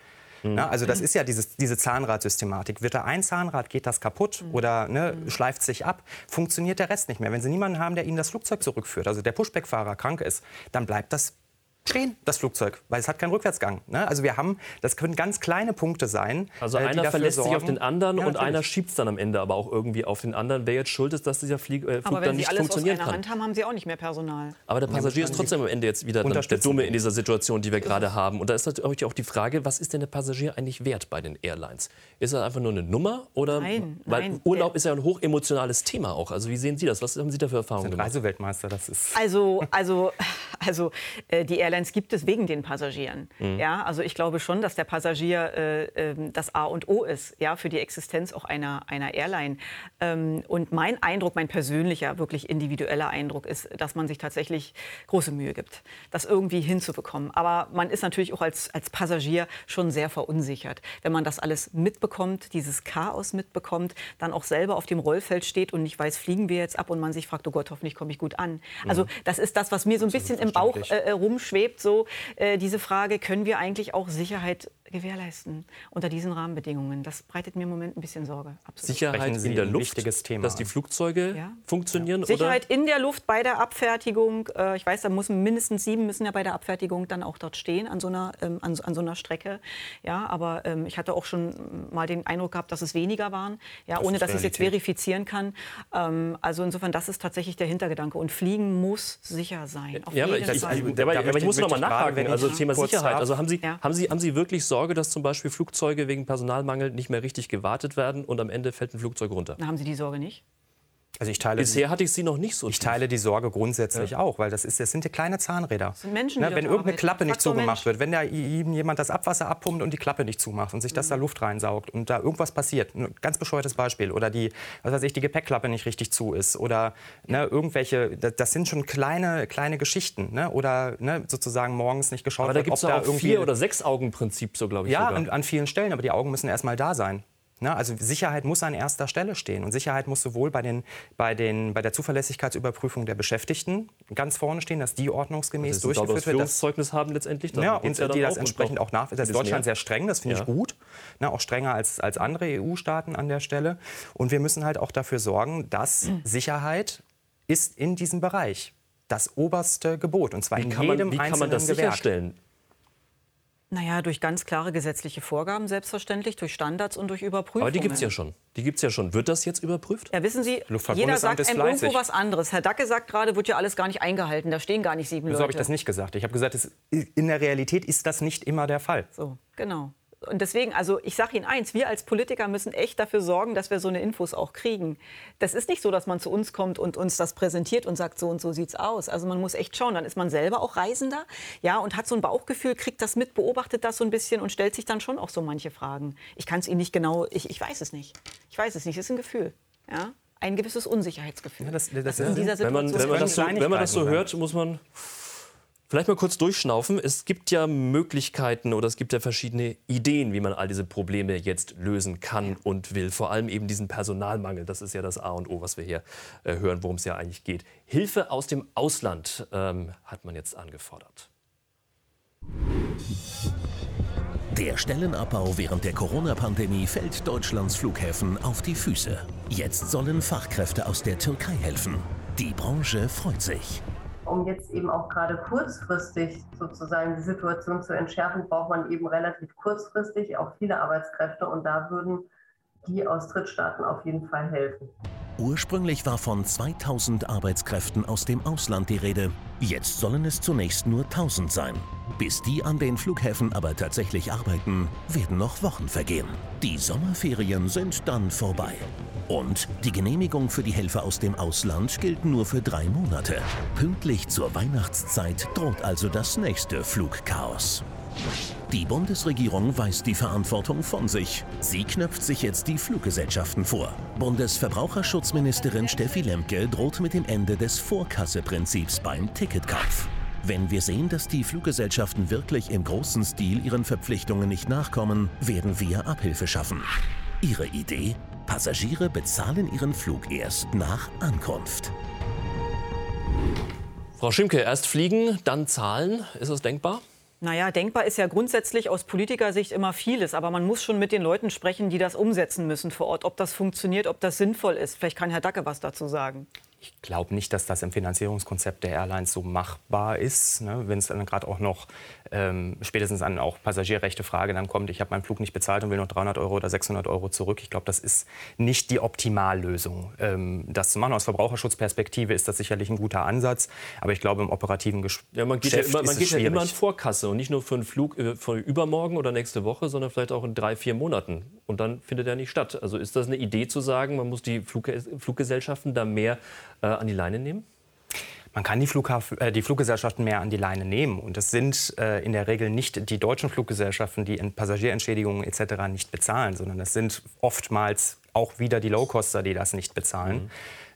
Mhm. Na, also das ist ja dieses, diese Zahnradsystematik. Wird da ein Zahnrad, geht das kaputt mhm. oder ne, mhm. schleift sich ab, funktioniert der Rest nicht mehr. Wenn Sie niemanden haben, der Ihnen das Flugzeug zurückführt, also der Pushback-Fahrer krank ist, dann bleibt das stehen, das Flugzeug, weil es hat keinen Rückwärtsgang. Ne? Also wir haben, das können ganz kleine Punkte sein. Also äh, einer verlässt sorgen. sich auf den anderen ja, und einer schiebt es dann am Ende aber auch irgendwie auf den anderen. Wer jetzt schuld ist, dass dieser Flieg, äh, Flug dann nicht funktionieren kann. Aber wenn Sie alles aus einer Hand haben, haben Sie auch nicht mehr Personal. Aber der Passagier ist trotzdem am Ende jetzt wieder der Dumme in dieser Situation, die wir gerade haben. Und da ist natürlich auch die Frage, was ist denn der Passagier eigentlich wert bei den Airlines? Ist er einfach nur eine Nummer? Oder, nein, weil nein. Urlaub ist ja ein hochemotionales Thema auch. Also wie sehen Sie das? Was haben Sie da für Erfahrungen gemacht? Reiseweltmeister, das ist... Also, also, [laughs] also äh, die Airlines gibt es wegen den Passagieren. Mhm. Ja, also ich glaube schon, dass der Passagier äh, äh, das A und O ist, ja, für die Existenz auch einer, einer Airline. Ähm, und mein Eindruck, mein persönlicher, wirklich individueller Eindruck ist, dass man sich tatsächlich große Mühe gibt, das irgendwie hinzubekommen. Aber man ist natürlich auch als, als Passagier schon sehr verunsichert. Wenn man das alles mitbekommt, dieses Chaos mitbekommt, dann auch selber auf dem Rollfeld steht und nicht weiß, fliegen wir jetzt ab und man sich fragt, oh Gott, hoffentlich komme ich gut an. Also mhm. das ist das, was mir so ein bisschen im Bauch äh, äh, rumschwebt, so äh, diese Frage, können wir eigentlich auch Sicherheit gewährleisten unter diesen Rahmenbedingungen? Das breitet mir im Moment ein bisschen Sorge. Absolut. Sicherheit in der Luft, dass die Flugzeuge ja. funktionieren? Ja. Sicherheit oder? in der Luft bei der Abfertigung. Äh, ich weiß, da müssen mindestens sieben müssen ja bei der Abfertigung dann auch dort stehen an so einer, ähm, an, an, so einer Strecke. Ja, aber ähm, ich hatte auch schon mal den Eindruck gehabt, dass es weniger waren, ja, das ohne dass ich es jetzt verifizieren kann. Ähm, also insofern, das ist tatsächlich der Hintergedanke. Und Fliegen muss sicher sein. ja, aber ich, ich, aber ich muss noch mal nachfragen. Also Thema Sicherheit. Also haben Sie, ja. haben, Sie, haben Sie wirklich Sorge, dass zum Beispiel Flugzeuge wegen Personalmangel nicht mehr richtig gewartet werden und am Ende fällt ein Flugzeug runter? Haben Sie die Sorge nicht? Also ich teile Bisher hatte ich sie noch nicht so. Ich teile die Sorge grundsätzlich ja. auch, weil das, ist, das sind ja kleine Zahnräder. Das sind Menschen, Na, wenn irgendeine Klappe nicht zugemacht wird, wenn da ihm jemand das Abwasser abpumpt und die Klappe nicht zumacht und sich das mhm. da Luft reinsaugt und da irgendwas passiert, ein ganz bescheuertes Beispiel, oder die, was weiß ich, die Gepäckklappe nicht richtig zu ist oder ne, irgendwelche, das, das, sind schon kleine, kleine Geschichten, ne, oder ne, sozusagen morgens nicht geschaut aber wird, da gibt es da irgendwie vier oder sechs Augen-Prinzip so glaube ich. Ja, an, an vielen Stellen, aber die Augen müssen erstmal da sein. Ne? Also Sicherheit muss an erster Stelle stehen. Und Sicherheit muss sowohl bei, den, bei, den, bei der Zuverlässigkeitsüberprüfung der Beschäftigten ganz vorne stehen, dass die ordnungsgemäß also durchgeführt wird. Das Zeugnis haben letztendlich. Ja, und ja die das entsprechend auch nach. Das ist Deutschland sehr streng, das finde ja. ich gut. Ne? Auch strenger als, als andere EU-Staaten an der Stelle. Und wir müssen halt auch dafür sorgen, dass Sicherheit ist in diesem Bereich das oberste Gebot. Und zwar wie in jedem man, wie kann man das Gewerk. sicherstellen? Naja, durch ganz klare gesetzliche Vorgaben selbstverständlich, durch Standards und durch Überprüfungen. Aber die gibt es ja schon. Die gibt's ja schon. Wird das jetzt überprüft? Ja, wissen Sie, jeder sagt einem irgendwo was anderes. Herr Dacke sagt gerade, wird ja alles gar nicht eingehalten. Da stehen gar nicht sieben Leute. habe ich das nicht gesagt? Ich habe gesagt, es, in der Realität ist das nicht immer der Fall. So, genau. Und deswegen, also ich sage Ihnen eins, wir als Politiker müssen echt dafür sorgen, dass wir so eine Infos auch kriegen. Das ist nicht so, dass man zu uns kommt und uns das präsentiert und sagt, so und so sieht's aus. Also man muss echt schauen. Dann ist man selber auch Reisender, ja, und hat so ein Bauchgefühl, kriegt das mit, beobachtet das so ein bisschen und stellt sich dann schon auch so manche Fragen. Ich kann es Ihnen nicht genau, ich, ich weiß es nicht. Ich weiß es nicht, es ist ein Gefühl, ja. Ein gewisses Unsicherheitsgefühl. Ja, das, das, das in dieser Situation wenn man, wenn man das so, wenn man das so hört, muss man Vielleicht mal kurz durchschnaufen. Es gibt ja Möglichkeiten oder es gibt ja verschiedene Ideen, wie man all diese Probleme jetzt lösen kann und will. Vor allem eben diesen Personalmangel. Das ist ja das A und O, was wir hier äh, hören, worum es ja eigentlich geht. Hilfe aus dem Ausland ähm, hat man jetzt angefordert. Der Stellenabbau während der Corona-Pandemie fällt Deutschlands Flughäfen auf die Füße. Jetzt sollen Fachkräfte aus der Türkei helfen. Die Branche freut sich um jetzt eben auch gerade kurzfristig sozusagen die Situation zu entschärfen, braucht man eben relativ kurzfristig auch viele Arbeitskräfte und da würden die aus Drittstaaten auf jeden Fall helfen. Ursprünglich war von 2000 Arbeitskräften aus dem Ausland die Rede. Jetzt sollen es zunächst nur 1000 sein. Bis die an den Flughäfen aber tatsächlich arbeiten, werden noch Wochen vergehen. Die Sommerferien sind dann vorbei. Und die Genehmigung für die Helfer aus dem Ausland gilt nur für drei Monate. Pünktlich zur Weihnachtszeit droht also das nächste Flugchaos. Die Bundesregierung weist die Verantwortung von sich. Sie knöpft sich jetzt die Fluggesellschaften vor. Bundesverbraucherschutzministerin Steffi Lemke droht mit dem Ende des Vorkasseprinzips beim Ticketkauf. Wenn wir sehen, dass die Fluggesellschaften wirklich im großen Stil ihren Verpflichtungen nicht nachkommen, werden wir Abhilfe schaffen. Ihre Idee? Passagiere bezahlen ihren Flug erst nach Ankunft. Frau Schimke, erst fliegen, dann zahlen. Ist das denkbar? Naja, denkbar ist ja grundsätzlich aus Politikersicht immer vieles, aber man muss schon mit den Leuten sprechen, die das umsetzen müssen vor Ort. Ob das funktioniert, ob das sinnvoll ist. Vielleicht kann Herr Dacke was dazu sagen. Ich glaube nicht, dass das im Finanzierungskonzept der Airlines so machbar ist. Ne? Wenn es dann gerade auch noch ähm, spätestens an auch passagierrechte Frage dann kommt, ich habe meinen Flug nicht bezahlt und will noch 300 Euro oder 600 Euro zurück. Ich glaube, das ist nicht die Optimallösung. Ähm, das zu machen aus Verbraucherschutzperspektive ist das sicherlich ein guter Ansatz, aber ich glaube im operativen Gesch ja, man geht Geschäft ja immer, man geht ja immer in Vorkasse und nicht nur für einen Flug äh, für übermorgen oder nächste Woche, sondern vielleicht auch in drei, vier Monaten und dann findet er nicht statt. Also ist das eine Idee zu sagen, man muss die Flug Fluggesellschaften da mehr äh, an die Leine nehmen? Man kann die, Flughafen, äh, die, Fluggesellschaften mehr an die Leine nehmen. Und das sind äh, in der Regel nicht die deutschen Fluggesellschaften, die Passagierentschädigungen etc. nicht bezahlen, sondern das sind oftmals auch wieder die Low-Coster, die das nicht bezahlen. Mhm.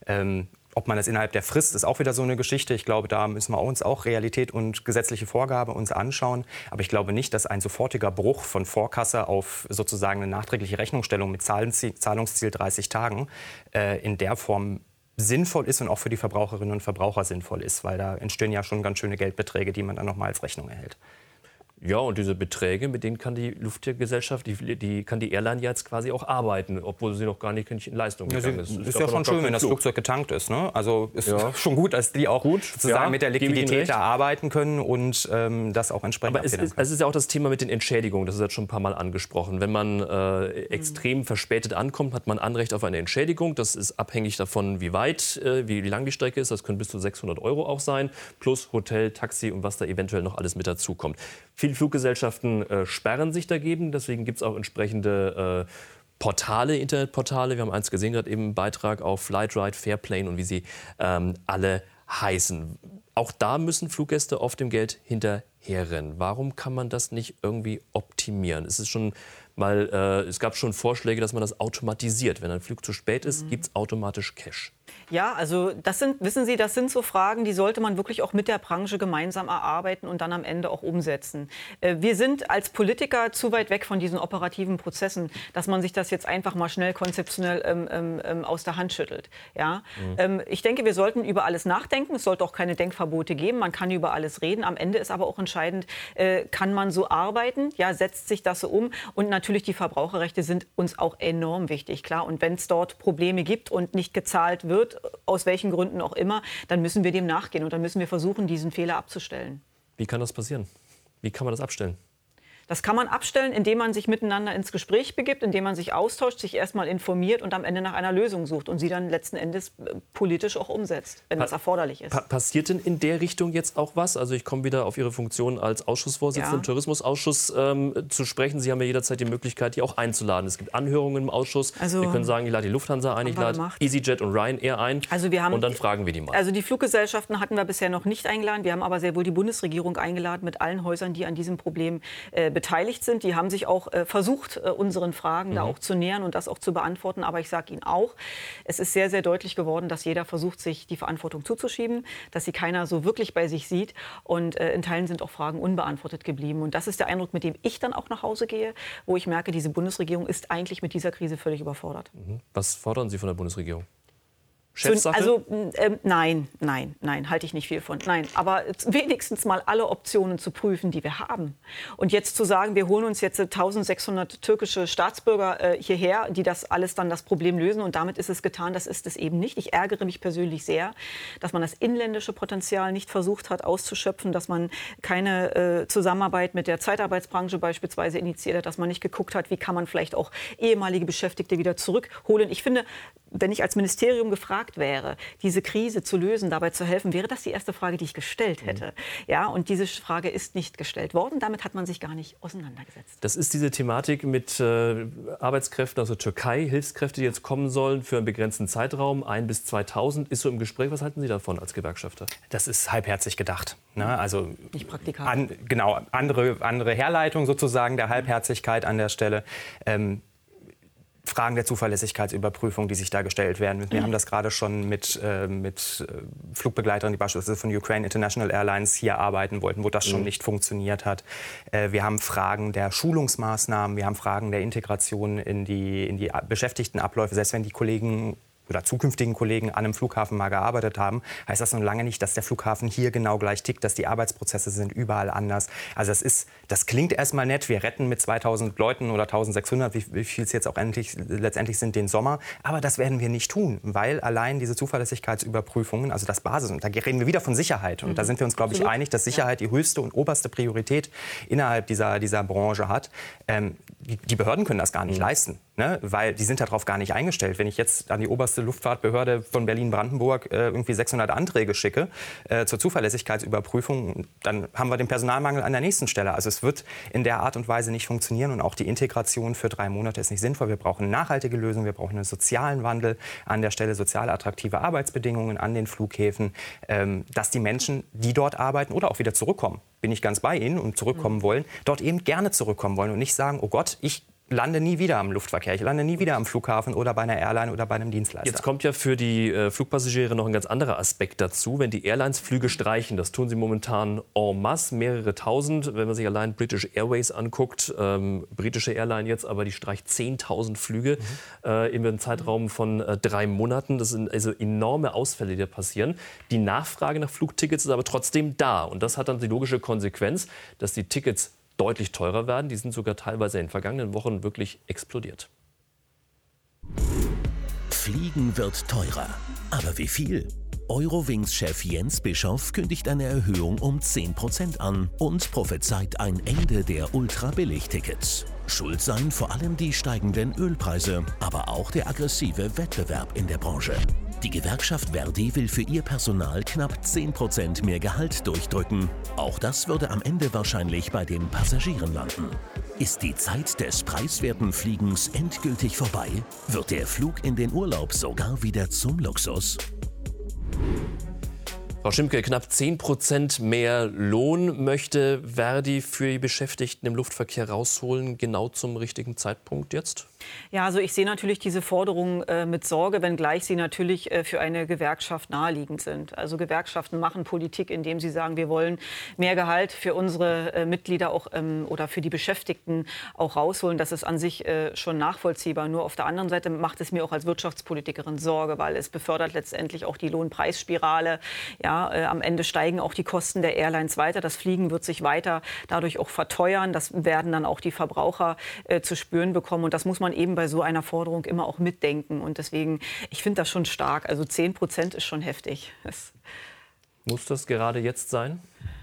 Ähm, ob man das innerhalb der Frist ist auch wieder so eine Geschichte. Ich glaube, da müssen wir uns auch Realität und gesetzliche Vorgabe uns anschauen. Aber ich glaube nicht, dass ein sofortiger Bruch von Vorkasse auf sozusagen eine nachträgliche Rechnungsstellung mit Zahlungsziel 30 Tagen äh, in der Form sinnvoll ist und auch für die Verbraucherinnen und Verbraucher sinnvoll ist, weil da entstehen ja schon ganz schöne Geldbeträge, die man dann noch mal als Rechnung erhält. Ja, und diese Beträge, mit denen kann die Luftgesellschaft, die, die, kann die Airline jetzt quasi auch arbeiten, obwohl sie noch gar nicht in Leistung gegangen ist. Ja, ist, ist ja schon schön, wenn das Flugzeug getankt ist. Ne? Also ist ja. [laughs] schon gut, dass die auch gut, sozusagen ja, mit der Liquidität da arbeiten können und ähm, das auch entsprechend Aber es ist, es ist ja auch das Thema mit den Entschädigungen, das ist jetzt schon ein paar Mal angesprochen. Wenn man äh, extrem verspätet ankommt, hat man Anrecht auf eine Entschädigung. Das ist abhängig davon, wie weit, äh, wie, wie lang die Strecke ist. Das können bis zu 600 Euro auch sein, plus Hotel, Taxi und was da eventuell noch alles mit dazukommt. Viele Fluggesellschaften äh, sperren sich dagegen, deswegen gibt es auch entsprechende äh, Portale, Internetportale. Wir haben eins gesehen, gerade eben einen Beitrag auf Flightride, Fairplane und wie sie ähm, alle heißen. Auch da müssen Fluggäste oft dem Geld hinterherrennen. Warum kann man das nicht irgendwie optimieren? Es ist schon mal, äh, es gab schon Vorschläge, dass man das automatisiert. Wenn ein Flug zu spät ist, mhm. gibt es automatisch Cash. Ja, also das sind, wissen Sie, das sind so Fragen, die sollte man wirklich auch mit der Branche gemeinsam erarbeiten und dann am Ende auch umsetzen. Äh, wir sind als Politiker zu weit weg von diesen operativen Prozessen, dass man sich das jetzt einfach mal schnell konzeptionell ähm, ähm, ähm aus der Hand schüttelt. Ja? Mhm. Ähm, ich denke, wir sollten über alles nachdenken. Es sollte auch keine Denkverbote geben. Man kann über alles reden. Am Ende ist aber auch entscheidend, äh, kann man so arbeiten? Ja, setzt sich das so um? Und natürlich die Verbraucherrechte sind uns auch enorm wichtig, klar. Und wenn es dort Probleme gibt und nicht gezahlt wird, aus welchen Gründen auch immer, dann müssen wir dem nachgehen und dann müssen wir versuchen, diesen Fehler abzustellen. Wie kann das passieren? Wie kann man das abstellen? Das kann man abstellen, indem man sich miteinander ins Gespräch begibt, indem man sich austauscht, sich erstmal informiert und am Ende nach einer Lösung sucht und sie dann letzten Endes äh, politisch auch umsetzt, wenn pa das erforderlich ist. Pa passiert denn in der Richtung jetzt auch was? Also ich komme wieder auf Ihre Funktion als Ausschussvorsitzende ja. im Tourismusausschuss ähm, zu sprechen. Sie haben ja jederzeit die Möglichkeit, die auch einzuladen. Es gibt Anhörungen im Ausschuss. Also, wir können sagen, ich lade die Lufthansa ein, ich lade EasyJet und Ryanair ein. Also wir haben, und dann fragen wir die mal. Also die Fluggesellschaften hatten wir bisher noch nicht eingeladen. Wir haben aber sehr wohl die Bundesregierung eingeladen mit allen Häusern, die an diesem Problem äh, beteiligt sind. Die haben sich auch äh, versucht, äh, unseren Fragen mhm. da auch zu nähern und das auch zu beantworten. Aber ich sage Ihnen auch, es ist sehr, sehr deutlich geworden, dass jeder versucht, sich die Verantwortung zuzuschieben, dass sie keiner so wirklich bei sich sieht. Und äh, in Teilen sind auch Fragen unbeantwortet geblieben. Und das ist der Eindruck, mit dem ich dann auch nach Hause gehe, wo ich merke, diese Bundesregierung ist eigentlich mit dieser Krise völlig überfordert. Mhm. Was fordern Sie von der Bundesregierung? Chefsache? Also äh, nein, nein, nein, halte ich nicht viel von. Nein, aber wenigstens mal alle Optionen zu prüfen, die wir haben. Und jetzt zu sagen, wir holen uns jetzt 1600 türkische Staatsbürger äh, hierher, die das alles dann das Problem lösen und damit ist es getan, das ist es eben nicht. Ich ärgere mich persönlich sehr, dass man das inländische Potenzial nicht versucht hat auszuschöpfen, dass man keine äh, Zusammenarbeit mit der Zeitarbeitsbranche beispielsweise initiiert hat, dass man nicht geguckt hat, wie kann man vielleicht auch ehemalige Beschäftigte wieder zurückholen. Ich finde, wenn ich als Ministerium gefragt wäre, diese Krise zu lösen, dabei zu helfen, wäre das die erste Frage, die ich gestellt hätte. Mhm. Ja, und diese Frage ist nicht gestellt worden. Damit hat man sich gar nicht auseinandergesetzt. Das ist diese Thematik mit äh, Arbeitskräften aus der Türkei, Hilfskräfte, die jetzt kommen sollen für einen begrenzten Zeitraum, ein bis 2000, ist so im Gespräch. Was halten Sie davon als Gewerkschafter? Das ist halbherzig gedacht. Ne? Also nicht praktikabel. An, genau, andere, andere Herleitung sozusagen der Halbherzigkeit an der Stelle. Ähm, Fragen der Zuverlässigkeitsüberprüfung, die sich da gestellt werden. Wir haben das gerade schon mit, äh, mit äh, Flugbegleitern, die beispielsweise von Ukraine International Airlines hier arbeiten wollten, wo das schon mhm. nicht funktioniert hat. Äh, wir haben Fragen der Schulungsmaßnahmen, wir haben Fragen der Integration in die, in die Beschäftigtenabläufe. Selbst wenn die Kollegen oder zukünftigen Kollegen an einem Flughafen mal gearbeitet haben, heißt das noch lange nicht, dass der Flughafen hier genau gleich tickt, dass die Arbeitsprozesse sind überall anders. Also das ist, das klingt erstmal nett. Wir retten mit 2000 Leuten oder 1600, wie, wie viel es jetzt auch endlich, letztendlich sind, den Sommer. Aber das werden wir nicht tun, weil allein diese Zuverlässigkeitsüberprüfungen, also das Basis, und da reden wir wieder von Sicherheit. Und mhm. da sind wir uns, glaube ich, einig, dass Sicherheit die höchste und oberste Priorität innerhalb dieser, dieser Branche hat. Ähm, die, Behörden können das gar nicht mhm. leisten, ne? weil die sind darauf gar nicht eingestellt. Wenn ich jetzt an die oberste Luftfahrtbehörde von Berlin-Brandenburg äh, irgendwie 600 Anträge schicke äh, zur Zuverlässigkeitsüberprüfung, dann haben wir den Personalmangel an der nächsten Stelle. Also es wird in der Art und Weise nicht funktionieren und auch die Integration für drei Monate ist nicht sinnvoll. Wir brauchen nachhaltige Lösungen, wir brauchen einen sozialen Wandel an der Stelle, sozial attraktive Arbeitsbedingungen an den Flughäfen, ähm, dass die Menschen, die dort arbeiten oder auch wieder zurückkommen, bin ich ganz bei Ihnen und zurückkommen mhm. wollen, dort eben gerne zurückkommen wollen und nicht sagen, oh Gott, ich lande nie wieder am Luftverkehr, ich lande nie wieder am Flughafen oder bei einer Airline oder bei einem Dienstleister. Jetzt kommt ja für die äh, Flugpassagiere noch ein ganz anderer Aspekt dazu. Wenn die Airlines Flüge streichen, das tun sie momentan en masse, mehrere tausend. Wenn man sich allein British Airways anguckt, ähm, britische Airline jetzt, aber die streicht 10.000 Flüge mhm. äh, im Zeitraum von äh, drei Monaten. Das sind also enorme Ausfälle, die da passieren. Die Nachfrage nach Flugtickets ist aber trotzdem da. Und das hat dann die logische Konsequenz, dass die Tickets deutlich teurer werden. Die sind sogar teilweise in den vergangenen Wochen wirklich explodiert. Fliegen wird teurer. Aber wie viel? Eurowings-Chef Jens Bischoff kündigt eine Erhöhung um 10% an und prophezeit ein Ende der Ultra-Billig-Tickets. Schuld seien vor allem die steigenden Ölpreise, aber auch der aggressive Wettbewerb in der Branche. Die Gewerkschaft Verdi will für ihr Personal knapp 10% mehr Gehalt durchdrücken. Auch das würde am Ende wahrscheinlich bei den Passagieren landen. Ist die Zeit des preiswerten Fliegens endgültig vorbei? Wird der Flug in den Urlaub sogar wieder zum Luxus? Frau Schimke, knapp 10 Prozent mehr Lohn möchte Verdi für die Beschäftigten im Luftverkehr rausholen, genau zum richtigen Zeitpunkt jetzt? Ja, also ich sehe natürlich diese Forderungen äh, mit Sorge, wenngleich sie natürlich äh, für eine Gewerkschaft naheliegend sind. Also Gewerkschaften machen Politik, indem sie sagen, wir wollen mehr Gehalt für unsere äh, Mitglieder auch ähm, oder für die Beschäftigten auch rausholen. Das ist an sich äh, schon nachvollziehbar. Nur auf der anderen Seite macht es mir auch als Wirtschaftspolitikerin Sorge, weil es befördert letztendlich auch die Lohnpreisspirale. Ja, äh, am Ende steigen auch die Kosten der Airlines weiter. Das Fliegen wird sich weiter dadurch auch verteuern. Das werden dann auch die Verbraucher äh, zu spüren bekommen. Und das muss man eben bei so einer Forderung immer auch mitdenken. Und deswegen, ich finde das schon stark. Also 10 Prozent ist schon heftig. Das muss das gerade jetzt sein?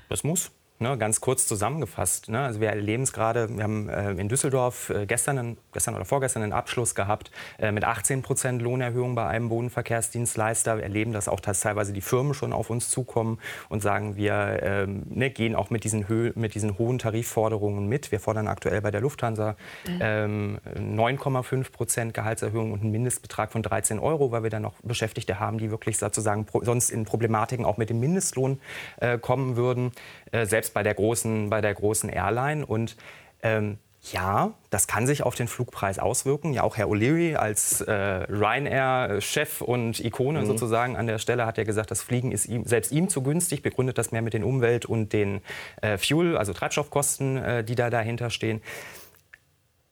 Das muss. Ne, ganz kurz zusammengefasst. Ne? Also wir erleben es gerade, wir haben äh, in Düsseldorf äh, gestern, gestern oder vorgestern einen Abschluss gehabt äh, mit 18 Prozent Lohnerhöhung bei einem Bodenverkehrsdienstleister. Wir erleben das auch, dass teilweise die Firmen schon auf uns zukommen und sagen, wir ähm, ne, gehen auch mit diesen, Hö mit diesen hohen Tarifforderungen mit. Wir fordern aktuell bei der Lufthansa ähm, 9,5 Prozent Gehaltserhöhung und einen Mindestbetrag von 13 Euro, weil wir dann noch Beschäftigte haben, die wirklich sozusagen sonst in Problematiken auch mit dem Mindestlohn äh, kommen würden. Äh, selbst bei der großen, bei der großen Airline. Und ähm, ja, das kann sich auf den Flugpreis auswirken. Ja, auch Herr O'Leary als äh, Ryanair-Chef und Ikone mhm. sozusagen an der Stelle hat ja gesagt, das Fliegen ist ihm, selbst ihm zu günstig, begründet das mehr mit den Umwelt- und den äh, Fuel, also Treibstoffkosten, äh, die da dahinter stehen.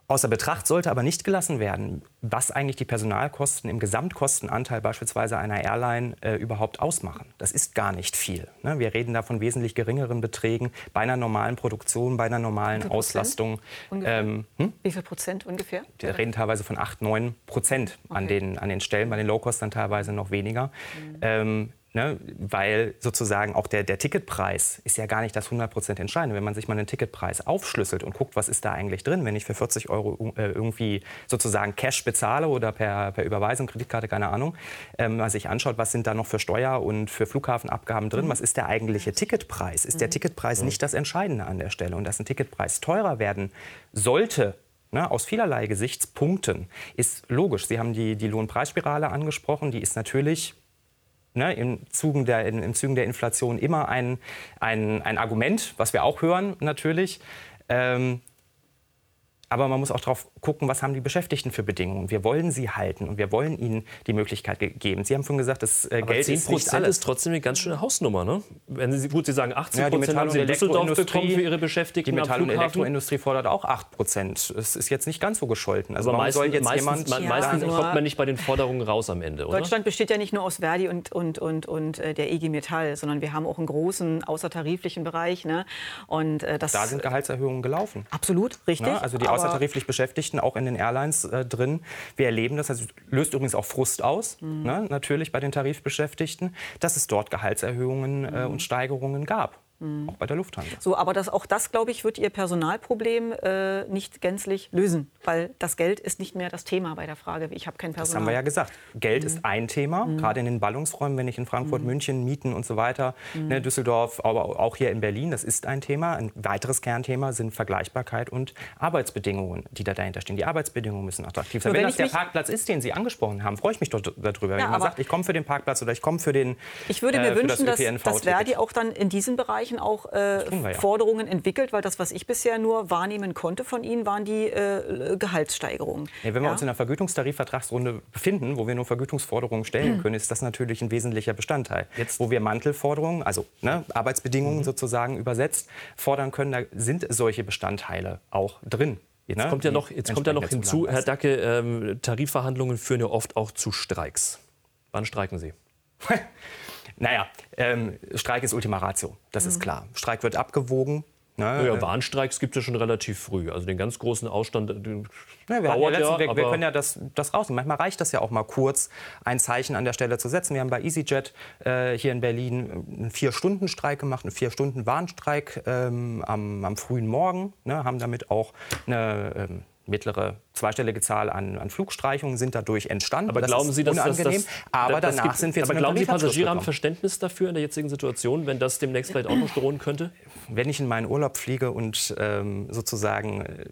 Außer Betracht sollte aber nicht gelassen werden, was eigentlich die Personalkosten im Gesamtkostenanteil beispielsweise einer Airline äh, überhaupt ausmachen. Das ist gar nicht viel. Ne? Wir reden da von wesentlich geringeren Beträgen bei einer normalen Produktion, bei einer normalen Auslastung. Ähm, hm? Wie viel Prozent ungefähr? Wir reden teilweise von 8, 9 Prozent okay. an, den, an den Stellen, bei den Low-Cost dann teilweise noch weniger. Mhm. Ähm, Ne, weil sozusagen auch der, der Ticketpreis ist ja gar nicht das 100% Entscheidende. Wenn man sich mal einen Ticketpreis aufschlüsselt und guckt, was ist da eigentlich drin, wenn ich für 40 Euro äh, irgendwie sozusagen Cash bezahle oder per, per Überweisung, Kreditkarte, keine Ahnung, ähm, man sich anschaut, was sind da noch für Steuer- und für Flughafenabgaben drin, mhm. was ist der eigentliche Ticketpreis? Ist der mhm. Ticketpreis mhm. nicht das Entscheidende an der Stelle? Und dass ein Ticketpreis teurer werden sollte, Ne, aus vielerlei Gesichtspunkten ist logisch. Sie haben die, die Lohnpreisspirale angesprochen. Die ist natürlich ne, im, Zugen der, im Zugen der Inflation immer ein, ein, ein Argument, was wir auch hören natürlich. Ähm, aber man muss auch darauf gucken, was haben die Beschäftigten für Bedingungen. Wir wollen sie halten und wir wollen ihnen die Möglichkeit geben. Sie haben schon gesagt, das äh, Geld ist nicht alles. ist trotzdem eine ganz schöne Hausnummer. Ne? Wenn Sie, gut, Sie sagen 80 ja, Prozent haben Sie in Düsseldorf bekommen für Ihre Beschäftigten Die Metall- und Elektroindustrie fordert auch 8 Prozent. Es ist jetzt nicht ganz so gescholten. Also aber meistens, soll jetzt meistens, jemand meistens ja, kommt man nicht bei den Forderungen raus am Ende, oder? Deutschland besteht ja nicht nur aus Verdi und, und, und, und äh, der EG Metall, sondern wir haben auch einen großen außertariflichen Bereich. Ne? Und, äh, das, da sind Gehaltserhöhungen gelaufen. Absolut, richtig. Na, also die außertariflich Beschäftigten Beschäftigten, auch in den Airlines äh, drin. Wir erleben das, also löst übrigens auch Frust aus, mhm. ne, natürlich bei den Tarifbeschäftigten, dass es dort Gehaltserhöhungen äh, und Steigerungen gab. Mhm. Auch bei der Lufthansa. So, aber das, auch das, glaube ich, wird Ihr Personalproblem äh, nicht gänzlich lösen, weil das Geld ist nicht mehr das Thema bei der Frage, ich habe kein Personal. Das haben wir ja gesagt. Geld mhm. ist ein Thema, mhm. gerade in den Ballungsräumen, wenn ich in Frankfurt, mhm. München, Mieten und so weiter, mhm. ne, Düsseldorf, aber auch hier in Berlin, das ist ein Thema. Ein weiteres Kernthema sind Vergleichbarkeit und Arbeitsbedingungen, die da dahinter stehen. Die Arbeitsbedingungen müssen attraktiv sein. Wenn, wenn das der Parkplatz ist, den Sie angesprochen haben, freue ich mich doch darüber. Ja, wenn man sagt, ich komme für den Parkplatz oder ich komme für den Ich würde mir äh, wünschen, das dass, dass Verdi auch dann in diesen Bereichen Bereichen auch äh, ja. Forderungen entwickelt? Weil das, was ich bisher nur wahrnehmen konnte von Ihnen, waren die äh, Gehaltssteigerungen. Ja, wenn wir uns in einer Vergütungstarifvertragsrunde befinden, wo wir nur Vergütungsforderungen stellen mhm. können, ist das natürlich ein wesentlicher Bestandteil. Jetzt, wo wir Mantelforderungen, also ne, Arbeitsbedingungen mhm. sozusagen übersetzt, fordern können, da sind solche Bestandteile auch drin. Jetzt ne? kommt ja noch, jetzt kommt ja noch hinzu, Herr Dacke, ähm, Tarifverhandlungen führen ja oft auch zu Streiks. Wann streiken Sie? [laughs] Naja, ähm, Streik ist Ultima Ratio, das mhm. ist klar. Streik wird abgewogen. Ne? Ja, Warnstreiks gibt es ja schon relativ früh. Also den ganz großen Ausstand den ja, wir, dauert ja letzten, ja, wir, wir können ja das, das rausnehmen. Manchmal reicht das ja auch mal kurz, ein Zeichen an der Stelle zu setzen. Wir haben bei EasyJet äh, hier in Berlin einen Vier-Stunden-Streik gemacht, einen Vier-Stunden-Warnstreik ähm, am, am, frühen Morgen. Ne? Haben damit auch eine ähm, mittlere zweistellige Zahl an, an Flugstreichungen sind dadurch entstanden. Aber das glauben Sie, dass das, das, aber danach gibt, sind wir Aber glauben Sie, Passagiere haben Verständnis dafür in der jetzigen Situation, wenn das demnächst vielleicht auch noch drohen könnte? Wenn ich in meinen Urlaub fliege und ähm, sozusagen äh,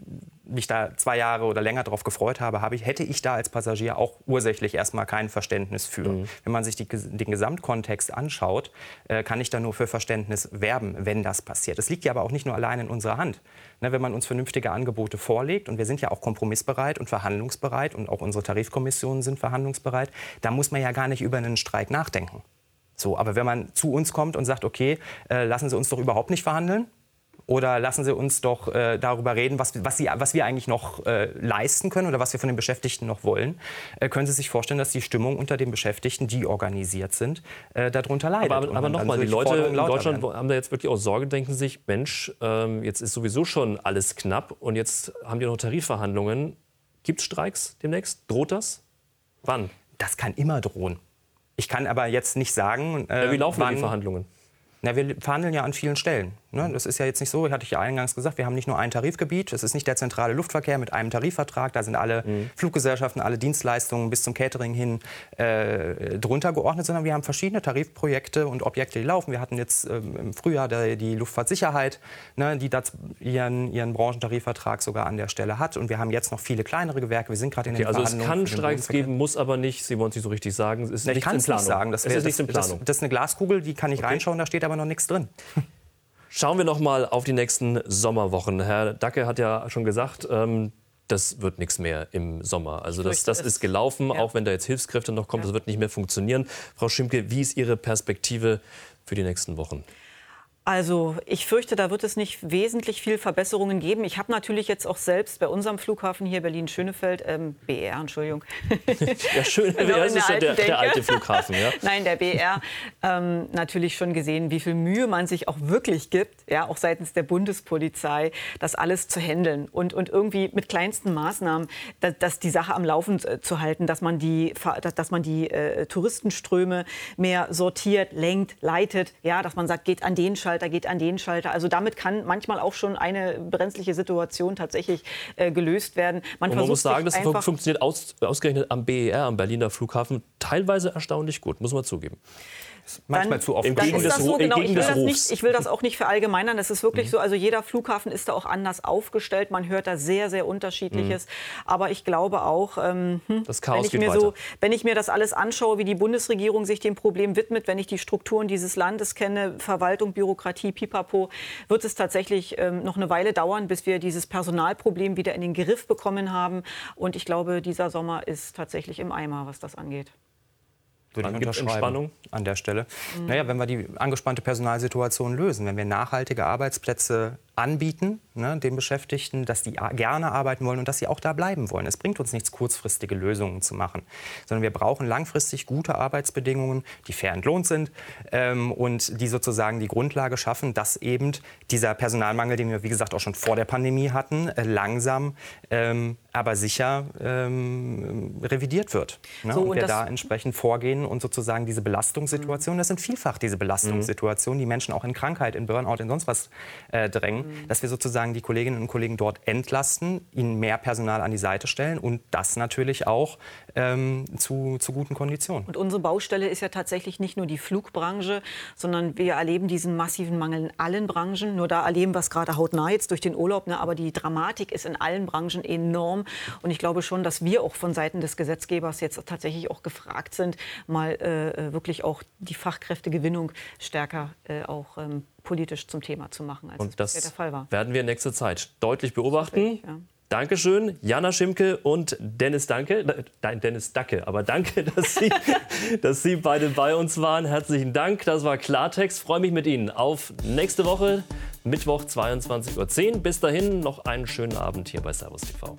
mich da zwei Jahre oder länger darauf gefreut habe, habe ich, hätte ich da als Passagier auch ursächlich erstmal kein Verständnis für. Mhm. Wenn man sich die, den Gesamtkontext anschaut, äh, kann ich da nur für Verständnis werben, wenn das passiert. Es liegt ja aber auch nicht nur allein in unserer Hand. Ne, wenn man uns vernünftige Angebote vorlegt, und wir sind ja auch kompromissbereit und verhandlungsbereit, und auch unsere Tarifkommissionen sind verhandlungsbereit, da muss man ja gar nicht über einen Streik nachdenken. So, aber wenn man zu uns kommt und sagt, okay, äh, lassen Sie uns doch überhaupt nicht verhandeln, oder lassen Sie uns doch äh, darüber reden, was, was, Sie, was, wir eigentlich noch äh, leisten können oder was wir von den Beschäftigten noch wollen. Äh, können Sie sich vorstellen, dass die Stimmung unter den Beschäftigten, die organisiert sind, äh, darunter leidet? Aber, aber nochmal, die Leute in Deutschland werden. haben da jetzt wirklich auch Sorge, denken sich, Mensch, ähm, jetzt ist sowieso schon alles knapp und jetzt haben die noch Tarifverhandlungen. Gibt es Streiks demnächst? Droht das? Wann? Das kann immer drohen. Ich kann aber jetzt nicht sagen. ja, wie laufen wann, die Verhandlungen? Na, wir verhandeln ja an vielen Stellen. Ne? Das ist ja jetzt nicht so, hatte ich ja eingangs gesagt, wir haben nicht nur ein Tarifgebiet, es ist nicht der zentrale Luftverkehr mit einem Tarifvertrag, da sind alle mhm. Fluggesellschaften, alle Dienstleistungen bis zum Catering hin äh, drunter geordnet, sondern wir haben verschiedene Tarifprojekte und Objekte, die laufen. Wir hatten jetzt ähm, im Frühjahr der, die Luftfahrtsicherheit, ne, die das, ihren, ihren Branchentarifvertrag sogar an der Stelle hat und wir haben jetzt noch viele kleinere Gewerke, wir sind gerade in den okay, Also es kann Streiks geben, muss aber nicht, Sie wollen es nicht so richtig sagen, es ist nicht in Planung. Nicht sagen. Das, wär, das, das, das, ist eine Glaskugel, die kann ich okay. reinschauen, da steht aber noch nichts drin. [laughs] Schauen wir noch mal auf die nächsten Sommerwochen. Herr Dacke hat ja schon gesagt, ähm, das wird nichts mehr im Sommer. Also das, das ist gelaufen, ja. auch wenn da jetzt Hilfskräfte noch kommen, ja. das wird nicht mehr funktionieren. Frau Schimke, wie ist Ihre Perspektive für die nächsten Wochen? Also ich fürchte, da wird es nicht wesentlich viel Verbesserungen geben. Ich habe natürlich jetzt auch selbst bei unserem Flughafen hier Berlin-Schönefeld, ähm, BR, Entschuldigung. Ja, Schönefeld [laughs] also ist ja der, der, alte Flughafen, ja? [laughs] Nein, der BR, ähm, natürlich schon gesehen, wie viel Mühe man sich auch wirklich gibt, ja, auch seitens der Bundespolizei, das alles zu handeln und, und irgendwie mit kleinsten Maßnahmen, dass, dass die Sache am Laufen äh, zu halten, dass man die, dass man die äh, Touristenströme mehr sortiert, lenkt, leitet, ja, dass man sagt, geht an den Schalter Schalter geht an den Schalter. Also damit kann manchmal auch schon eine brenzliche Situation tatsächlich äh, gelöst werden. Man, man muss sagen, das funktioniert aus, ausgerechnet am BER, am Berliner Flughafen, teilweise erstaunlich gut, muss man zugeben manchmal zu oft. Dann ist das so, genau. Ich will das, nicht, ich will das auch nicht verallgemeinern. Das ist wirklich mhm. so. Also jeder Flughafen ist da auch anders aufgestellt. Man hört da sehr, sehr Unterschiedliches. Mhm. Aber ich glaube auch, ähm, hm, das Chaos wenn, ich mir weiter. so, wenn ich mir das alles anschaue, wie die Bundesregierung sich dem Problem widmet, wenn ich die Strukturen dieses Landes kenne, Verwaltung, Bürokratie, Pipapo, wird es tatsächlich ähm, noch eine Weile dauern, bis wir dieses Personalproblem wieder in den Griff bekommen haben. Und ich glaube, dieser Sommer ist tatsächlich im Eimer, was das angeht. Würde ich unterschreiben Entspannung? an der Stelle. Mhm. Naja, wenn wir die angespannte Personalsituation lösen, wenn wir nachhaltige Arbeitsplätze anbieten, ne, den Beschäftigten, dass die gerne arbeiten wollen und dass sie auch da bleiben wollen. Es bringt uns nichts, kurzfristige Lösungen zu machen, sondern wir brauchen langfristig gute Arbeitsbedingungen, die fair entlohnt sind ähm, und die sozusagen die Grundlage schaffen, dass eben dieser Personalmangel, den wir wie gesagt auch schon vor der Pandemie hatten, äh, langsam ähm, aber sicher ähm, revidiert wird. Ne? So, und, und wir da entsprechend vorgehen und sozusagen diese Belastungssituation, das sind vielfach diese Belastungssituationen, die Menschen auch in Krankheit, in Burnout, in sonst was äh, drängen, mhm. dass wir sozusagen die Kolleginnen und Kollegen dort entlasten, ihnen mehr Personal an die Seite stellen und das natürlich auch ähm, zu, zu guten Konditionen. Und unsere Baustelle ist ja tatsächlich nicht nur die Flugbranche, sondern wir erleben diesen massiven Mangel in allen Branchen. Nur da erleben wir es gerade hautnah jetzt durch den Urlaub. Ne? Aber die Dramatik ist in allen Branchen enorm. Und ich glaube schon, dass wir auch von Seiten des Gesetzgebers jetzt tatsächlich auch gefragt sind, mal äh, wirklich auch die Fachkräftegewinnung stärker äh, auch ähm, politisch zum Thema zu machen, als und das der Fall war. werden wir in nächster Zeit deutlich beobachten. Ja. Dankeschön, Jana Schimke und Dennis Danke. Nein, Dennis Dacke, aber danke, [laughs] dass Sie, dass Sie beide bei uns waren. Herzlichen Dank. Das war Klartext. Freue mich mit Ihnen auf nächste Woche, Mittwoch 22.10 Uhr. Bis dahin noch einen schönen Abend hier bei Servus TV.